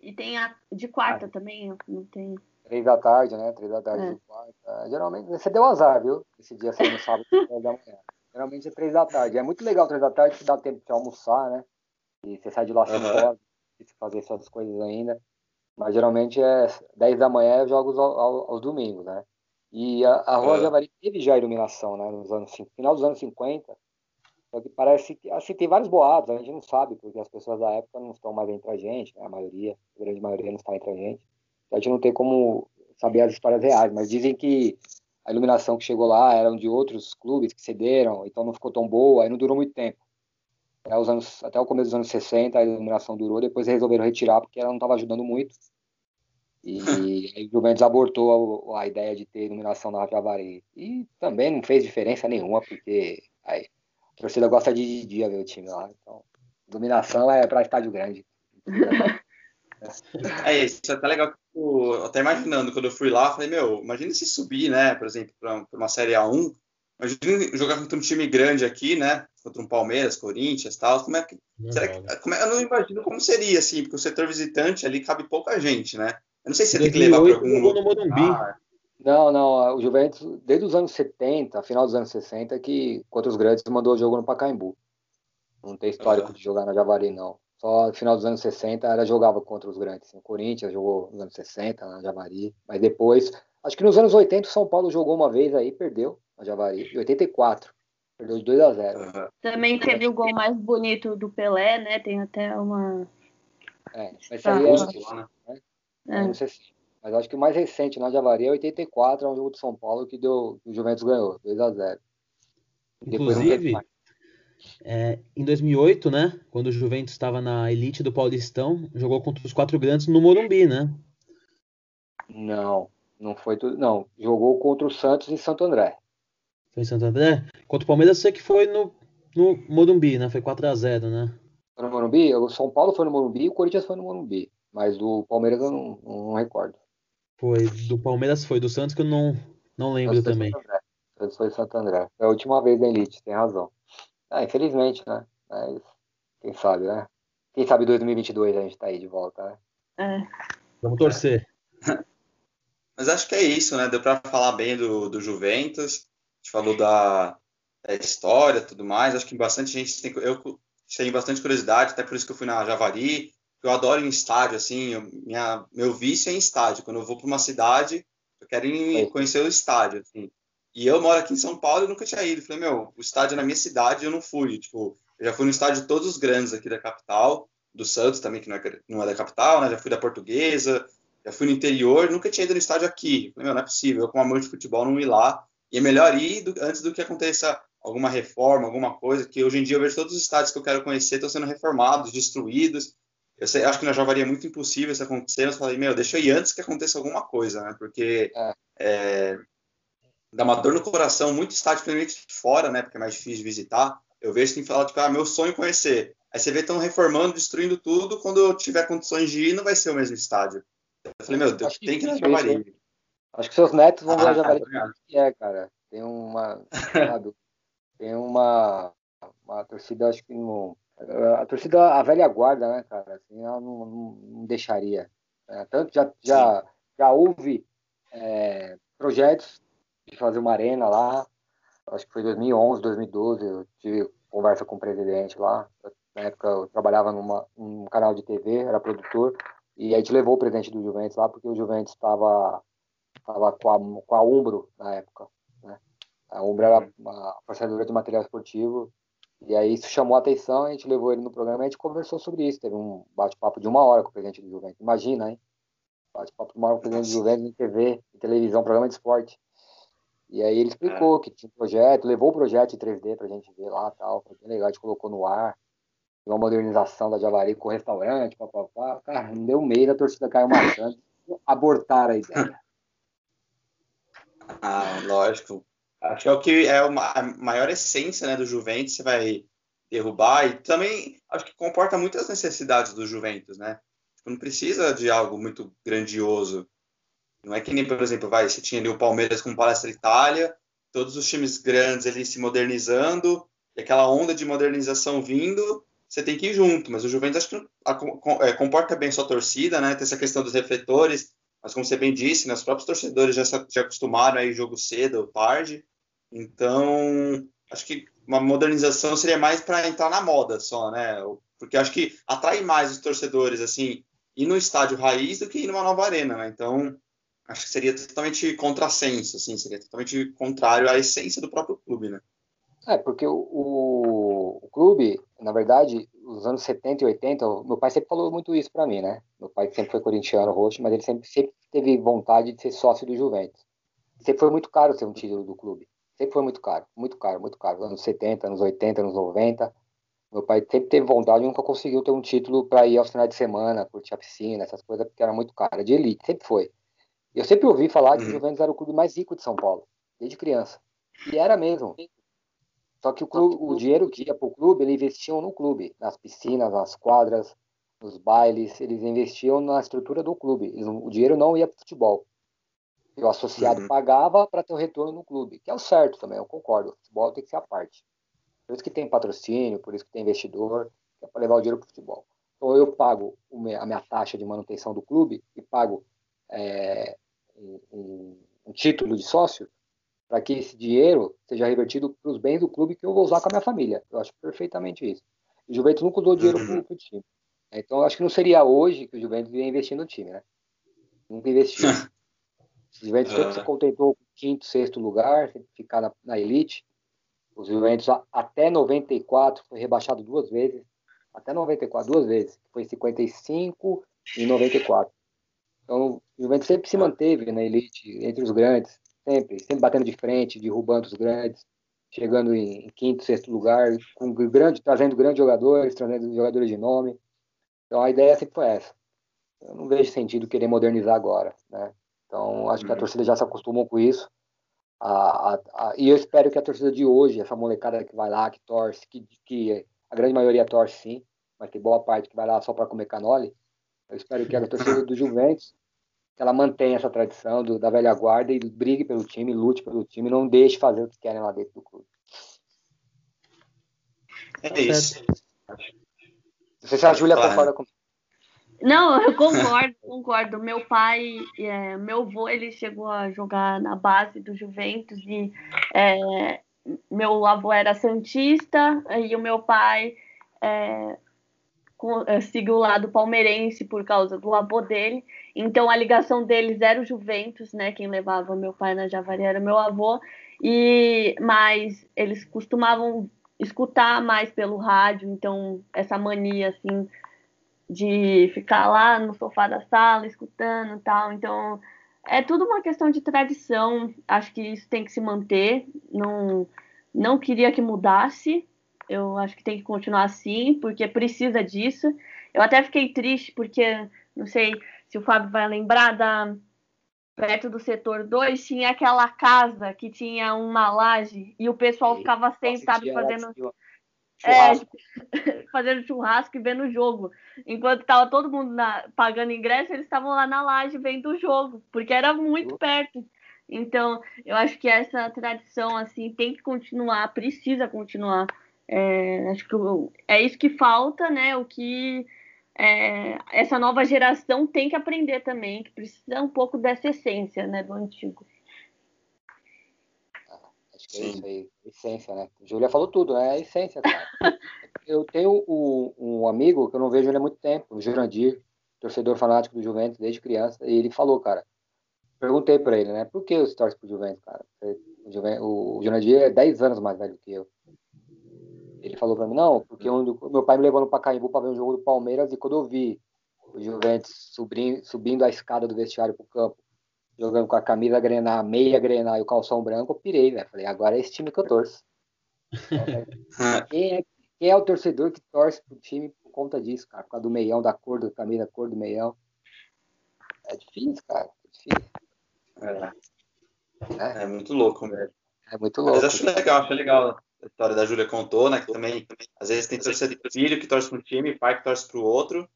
E tem a de quarta também, não tem... 3 da tarde, né, 3 da tarde é. de quarta. Geralmente, você deu azar, viu, esse dia saindo sábado 3 da manhã. Geralmente é 3 da tarde. É muito legal 3 da tarde, que dá tempo de almoçar, né, e você sai de lá sem uhum. horas, fazer essas coisas ainda. Mas geralmente é 10 da manhã eu jogo aos, aos domingos, né? E a, a Rua é. Javari teve já iluminação, né? Nos anos, final dos anos 50. Só que parece que assim, tem vários boatos, a gente não sabe, porque as pessoas da época não estão mais entre a gente, né? A maioria, a grande maioria não está entre a gente. Então a gente não tem como saber as histórias reais, mas dizem que a iluminação que chegou lá eram de outros clubes que cederam, então não ficou tão boa, aí não durou muito tempo. Até, os anos, até o começo dos anos 60 a iluminação durou, depois resolveram retirar porque ela não estava ajudando muito. E aí o Juventus abortou a, a, ideia de ter iluminação na Javari. E também não fez diferença nenhuma, porque aí, a torcida gosta de dia ver o time lá. Então, iluminação é para estádio grande. É isso, é até legal. Eu, até imaginando, quando eu fui lá, falei, meu, imagina se subir, né, por exemplo, para uma Série A1, imagina jogar contra um time grande aqui, né, contra um Palmeiras, Corinthians, tal, como é que, será que como é, eu não imagino como seria, assim, porque o setor visitante ali cabe pouca gente, né, eu não sei se você tem que levar para algum lugar. Não, não, o Juventus, desde os anos 70, final dos anos 60, que contra os grandes mandou o jogo no Pacaembu. Não tem histórico uhum. de jogar na Javari, não. Só no final dos anos 60 ela jogava contra os grandes. O Corinthians jogou nos anos 60 na Javari, mas depois, acho que nos anos 80 o São Paulo jogou uma vez aí, perdeu na Javari, em 84. Perdeu de 2 a 0. Uhum. Também teve o gol mais bonito do Pelé, né? Tem até uma. É, mas aí é, né? É. Não sei se, mas acho que o mais recente na Javari é 84, é um jogo do São Paulo que deu, o Juventus ganhou, 2 a 0. Inclusive, é, em 2008, né, quando o Juventus estava na elite do Paulistão, jogou contra os quatro grandes no Morumbi, né? Não. Não foi tudo. Não, jogou contra o Santos em Santo André. Foi em Santo André? Contra o Palmeiras, sei que foi no, no Morumbi, né? Foi 4x0, né? Foi no Morumbi? O São Paulo foi no Morumbi e o Corinthians foi no Morumbi. Mas do Palmeiras eu não, não recordo. Foi, do Palmeiras foi, do Santos que eu não, não lembro também. Santos foi Santo André. Foi a última vez da Elite, tem razão. Ah, infelizmente, né? Mas quem sabe, né? Quem sabe 2022 a gente tá aí de volta, né? É. Vamos torcer. Mas acho que é isso, né? Deu para falar bem do, do Juventus. Gente falou da, da história tudo mais. Acho que bastante gente tem. Eu tenho bastante curiosidade, até por isso que eu fui na Javari. Eu adoro em estádio, assim. Eu, minha, meu vício é em estádio. Quando eu vou para uma cidade, eu quero ir conhecer o estádio, assim. E eu moro aqui em São Paulo e nunca tinha ido. Falei, meu, o estádio é na minha cidade eu não fui. Tipo, eu já fui no estádio de todos os grandes aqui da capital, do Santos também, que não é, não é da capital, né? Já fui da Portuguesa, já fui no interior, nunca tinha ido no estádio aqui. Falei, meu, não é possível, eu como amante de futebol não ir lá. E é melhor ir do, antes do que aconteça alguma reforma, alguma coisa, que hoje em dia eu vejo todos os estádios que eu quero conhecer estão sendo reformados, destruídos. Eu sei, acho que na Javaria é muito impossível isso acontecer. Eu falei, meu, deixa eu ir antes que aconteça alguma coisa, né? Porque é. É, dá uma dor no coração, muito estádio, principalmente fora, né? Porque é mais difícil de visitar. Eu vejo que fala, tipo, ah, meu sonho é conhecer. Aí você vê estão reformando, destruindo tudo. Quando eu tiver condições de ir, não vai ser o mesmo estádio. Eu falei, meu Deus, tem que ir na Javari. Acho que seus netos vão ver a Javari que é, cara. Tem uma. tem uma, uma torcida, acho que não. A torcida, a velha guarda, né, cara? Assim, ela não, não, não deixaria. É, tanto já, já, já houve é, projetos de fazer uma arena lá. Acho que foi 2011, 2012. Eu tive conversa com o presidente lá. Na época eu trabalhava numa, num canal de TV, era produtor. E a gente levou o presidente do Juventus lá, porque o Juventus estava tava com, a, com a Umbro na época. Né? A Umbro era uma fornecedora de material esportivo. E aí isso chamou a atenção, a gente levou ele no programa e a gente conversou sobre isso. Teve um bate-papo de uma hora com o presidente do Juventus. Imagina, hein? Bate-papo de uma hora com o presidente do Juventus em TV, em televisão, programa de esporte. E aí ele explicou é. que tinha um projeto, levou o projeto em 3D pra gente ver lá tal, foi bem legal, a gente colocou no ar. Uma modernização da Javari com restaurante, papapá. Cara, meu meio a torcida caiu matando, abortar a ideia. Ah, lógico. Acho que é o que é uma, a maior essência né, do Juventus, você vai derrubar e também acho que comporta muitas necessidades do Juventus, né? Tipo, não precisa de algo muito grandioso. Não é que nem, por exemplo, vai, você tinha ali o Palmeiras com o Palestra Itália, todos os times grandes ali se modernizando, e aquela onda de modernização vindo, você tem que ir junto. Mas o Juventus acho que é, comporta bem sua torcida, né? Tem essa questão dos refletores, mas como você bem disse, né, os próprios torcedores já se acostumaram a ir jogo cedo ou tarde. Então, acho que uma modernização seria mais para entrar na moda só, né? Porque acho que atrai mais os torcedores, assim, ir no estádio raiz do que ir numa nova arena, né? Então, acho que seria totalmente contrassenso, assim, seria totalmente contrário à essência do próprio clube, né? É, porque o, o, o clube, na verdade, os anos 70 e 80, meu pai sempre falou muito isso para mim, né? Meu pai sempre foi corintiano roxo, mas ele sempre, sempre teve vontade de ser sócio do Juventus. Sempre foi muito caro ser um título do clube. Sempre foi muito caro, muito caro, muito caro. Anos 70, anos 80, anos 90. Meu pai sempre teve vontade e nunca conseguiu ter um título para ir aos finais de semana, curtir a piscina, essas coisas, porque era muito caro. De elite, sempre foi. Eu sempre ouvi falar que o uhum. Juventus era o clube mais rico de São Paulo, desde criança. E era mesmo. Só que o, clube, o dinheiro que ia para o clube, eles investiam no clube, nas piscinas, nas quadras, nos bailes, eles investiam na estrutura do clube. O dinheiro não ia para o futebol. E o associado uhum. pagava para ter o retorno no clube, que é o certo também, eu concordo. O futebol tem que ser a parte. Por isso que tem patrocínio, por isso que tem investidor, que é para levar o dinheiro para o futebol. Então eu pago a minha taxa de manutenção do clube e pago é, um, um, título de sócio para que esse dinheiro seja revertido para os bens do clube que eu vou usar com a minha família. Eu acho perfeitamente isso. O Juventus nunca usou dinheiro uhum. para o time. Então, eu acho que não seria hoje que o Juventus ia investir no time, né? Nunca investiu. o Juventus sempre se contentou com quinto, sexto lugar, ficar na, na elite. O Juventus, até 94, foi rebaixado duas vezes. Até 94, duas vezes. Foi 55 e 94. Então, o Juventus sempre se manteve na elite, entre os grandes, sempre, sempre batendo de frente, derrubando os grandes, chegando em quinto, sexto lugar, com grande, trazendo grandes jogadores, trazendo jogadores de nome. Então, a ideia sempre foi essa. Eu não vejo sentido querer modernizar agora, né? Então, Então, acho que a uhum. torcida já se acostumou com isso. A, a, a, e eu espero que a torcida de hoje, essa molecada que vai lá, que torce, que, que a grande maioria torce sim, mas tem boa parte que vai lá só para comer canole. Eu espero que a torcida do Juventus que ela mantenha essa tradição do, da velha guarda e brigue pelo time, lute pelo time, não deixe fazer o que querem lá dentro do clube. É isso. Não sei se a Júlia concorda comigo. Não, eu concordo, concordo. Meu pai, é, meu avô, ele chegou a jogar na base do Juventus e é, meu avô era santista e o meu pai é, é seguiu o lado palmeirense por causa do avô dele. Então a ligação deles era o Juventus, né? Quem levava meu pai na Javari era meu avô. E mas eles costumavam escutar mais pelo rádio, então essa mania assim de ficar lá no sofá da sala escutando tal. Então, é tudo uma questão de tradição. Acho que isso tem que se manter. Não, não queria que mudasse. Eu acho que tem que continuar assim, porque precisa disso. Eu até fiquei triste, porque, não sei se o Fábio vai lembrar, da, perto do setor 2 tinha aquela casa que tinha uma laje e o pessoal ficava sentado fazendo. Churrasco. É, fazendo churrasco e vendo o jogo. Enquanto estava todo mundo na, pagando ingresso, eles estavam lá na laje vendo o jogo, porque era muito uhum. perto. Então, eu acho que essa tradição assim tem que continuar, precisa continuar. É, acho que é isso que falta, né? O que é, essa nova geração tem que aprender também, que precisa um pouco dessa essência, né, do antigo. Acho que é isso aí, essência, né? Júlia falou tudo, né? É essência, cara. eu tenho um, um, amigo que eu não vejo ele há muito tempo, o Jurandir, torcedor fanático do Juventus desde criança, e ele falou, cara, perguntei para ele, né? Por que você torce pro Juventus, cara? O, Juventus, o Jurandir é 10 anos mais velho que eu. Ele falou para mim, não, porque do, meu pai me levou no Pacaembu para ver um jogo do Palmeiras e quando eu vi o Juventus subindo, subindo a escada do vestiário pro campo, jogando com a camisa grenar, meia grenar e o calção branco, eu pirei, velho. Falei, agora é esse time que eu torço. quem, é, quem é o torcedor que torce pro time por conta disso, cara? Por causa do meião, da cor da camisa, da cor do meião. É difícil, cara. É difícil. É, é. é muito louco, velho. É muito louco. Mas acho legal, acho legal a história da Júlia contou, né? Que também, às vezes, tem torcedor filho que torce para um time, pai que torce para o outro.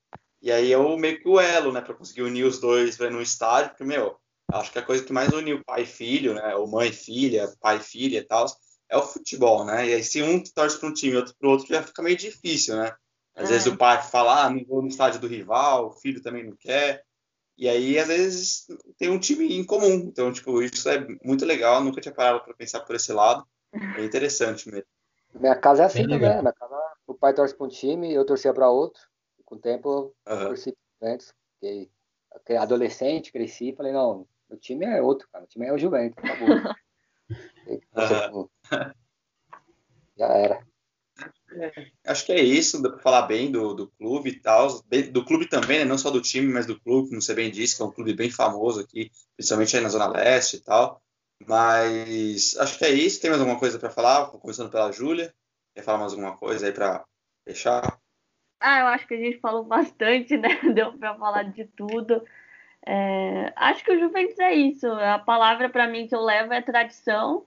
E aí é o meio que o elo, né? Para conseguir unir os dois no estádio, porque, meu, acho que a coisa que mais une o pai e filho, né? Ou mãe e filha, pai e filha e tal, é o futebol, né? E aí se um torce para um time e outro para o outro, já fica meio difícil, né? Às é. vezes o pai fala, ah, não vou no estádio do rival, o filho também não quer. E aí, às vezes, tem um time em comum. Então, tipo, isso é muito legal. Nunca tinha parado para pensar por esse lado. É interessante mesmo. Minha casa é assim também. Né? Minha casa, o pai torce para um time, eu torcia para outro. Com o tempo, eu uhum. torci para Fiquei adolescente, cresci falei, não, o time é outro, cara. O time é o Juventus, acabou. uhum. Já era. Acho que é isso, dá para falar bem do, do clube e tal, do clube também, né? não só do time, mas do clube, como você bem disse, que é um clube bem famoso aqui, principalmente aí na Zona Leste e tal. Mas acho que é isso. Tem mais alguma coisa para falar? Começando pela Júlia. Quer falar mais alguma coisa aí para fechar? Ah, eu acho que a gente falou bastante, né? Deu para falar de tudo. É, acho que o Juventus é isso. A palavra para mim que eu levo é tradição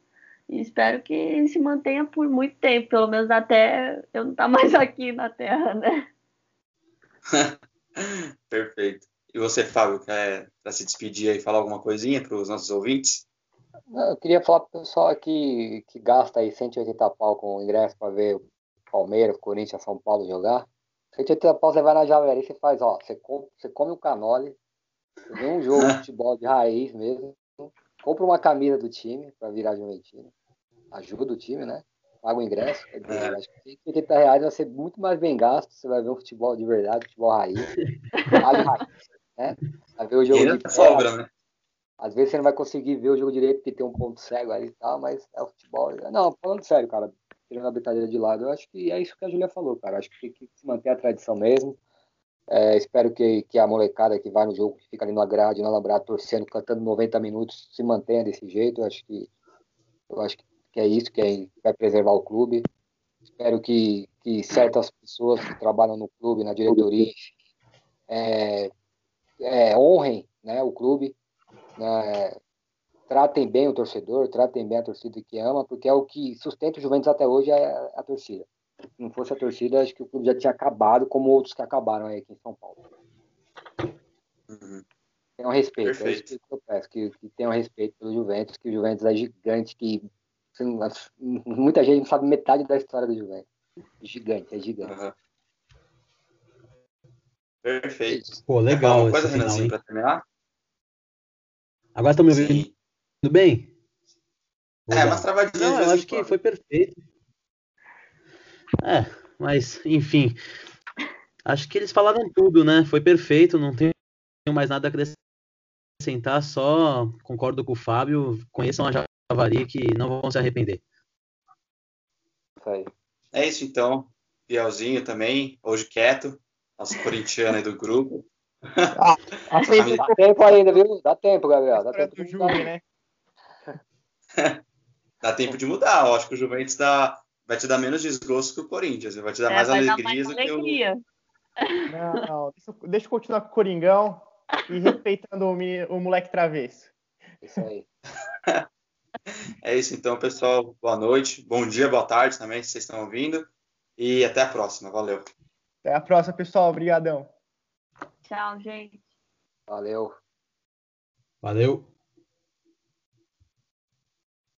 e espero que se mantenha por muito tempo, pelo menos até eu não estar tá mais aqui na Terra, né? Perfeito. E você, Fábio, quer se despedir e falar alguma coisinha para os nossos ouvintes? Eu queria falar para o pessoal aqui que gasta aí 180 pau com o ingresso para ver o Palmeiras, Corinthians, São Paulo jogar. 180 pau você vai na Javari, você faz, ó, você come, você come um canole, você vê um jogo de futebol de raiz mesmo, compra uma camisa do time para virar Juventino, ajuda o time, né? Paga o ingresso, quer dizer, é. acho que 180 reais vai ser muito mais bem gasto, você vai ver um futebol de verdade, futebol raiz, raiz né? Vai ver o jogo de sobra, né? Às vezes você não vai conseguir ver o jogo direito porque tem um ponto cego ali e tal, mas é o futebol. Não, falando sério, cara, tirando a brincadeira de lado, eu acho que é isso que a Julia falou, cara. Acho que tem que se manter a tradição mesmo. É, espero que, que a molecada que vai no jogo, que fica ali na grade, no alambrado, torcendo, cantando 90 minutos, se mantenha desse jeito. Eu acho que, eu acho que é isso que é, vai preservar o clube. Espero que, que certas pessoas que trabalham no clube, na diretoria, é, é, honrem né, o clube, né, tratem bem o torcedor, tratem bem a torcida que ama, porque é o que sustenta o Juventus até hoje é a torcida. Se não fosse a torcida, acho que o clube já tinha acabado, como outros que acabaram aí aqui em São Paulo. Uhum. Tenham respeito, Perfeito. é isso que eu peço, que, que tenham respeito pelo Juventus, que o Juventus é gigante, que muita gente não sabe metade da história do Juventus. Gigante, é gigante. Uhum. Perfeito. Pô, legal. Uma coisa, Renanzinho, para terminar? Agora estão me ouvindo Sim. bem? é, mas travadinha. Não, eu acho que foi perfeito. É, mas, enfim. Acho que eles falaram tudo, né? Foi perfeito, não tenho mais nada a acrescentar, só concordo com o Fábio. Conheçam a Javari que não vão se arrepender. É isso então. Bielzinho também, hoje quieto, nosso corintiano aí do grupo. Ah, assim, dá tempo ainda, viu? Dá tempo, Gabriel. Dá tempo de mudar. né? dá tempo de mudar. Eu acho que o Juventus dá, vai te dar menos desgosto que o Corinthians. Vai te dar é, mais alegria do que o. Não, não. Deixa, deixa eu continuar com o Coringão e respeitando o, o moleque travesso. Isso aí. é isso então, pessoal. Boa noite, bom dia, boa tarde também, se vocês estão ouvindo. E até a próxima. Valeu. Até a próxima, pessoal. Obrigadão. Tchau, gente. Valeu. Valeu.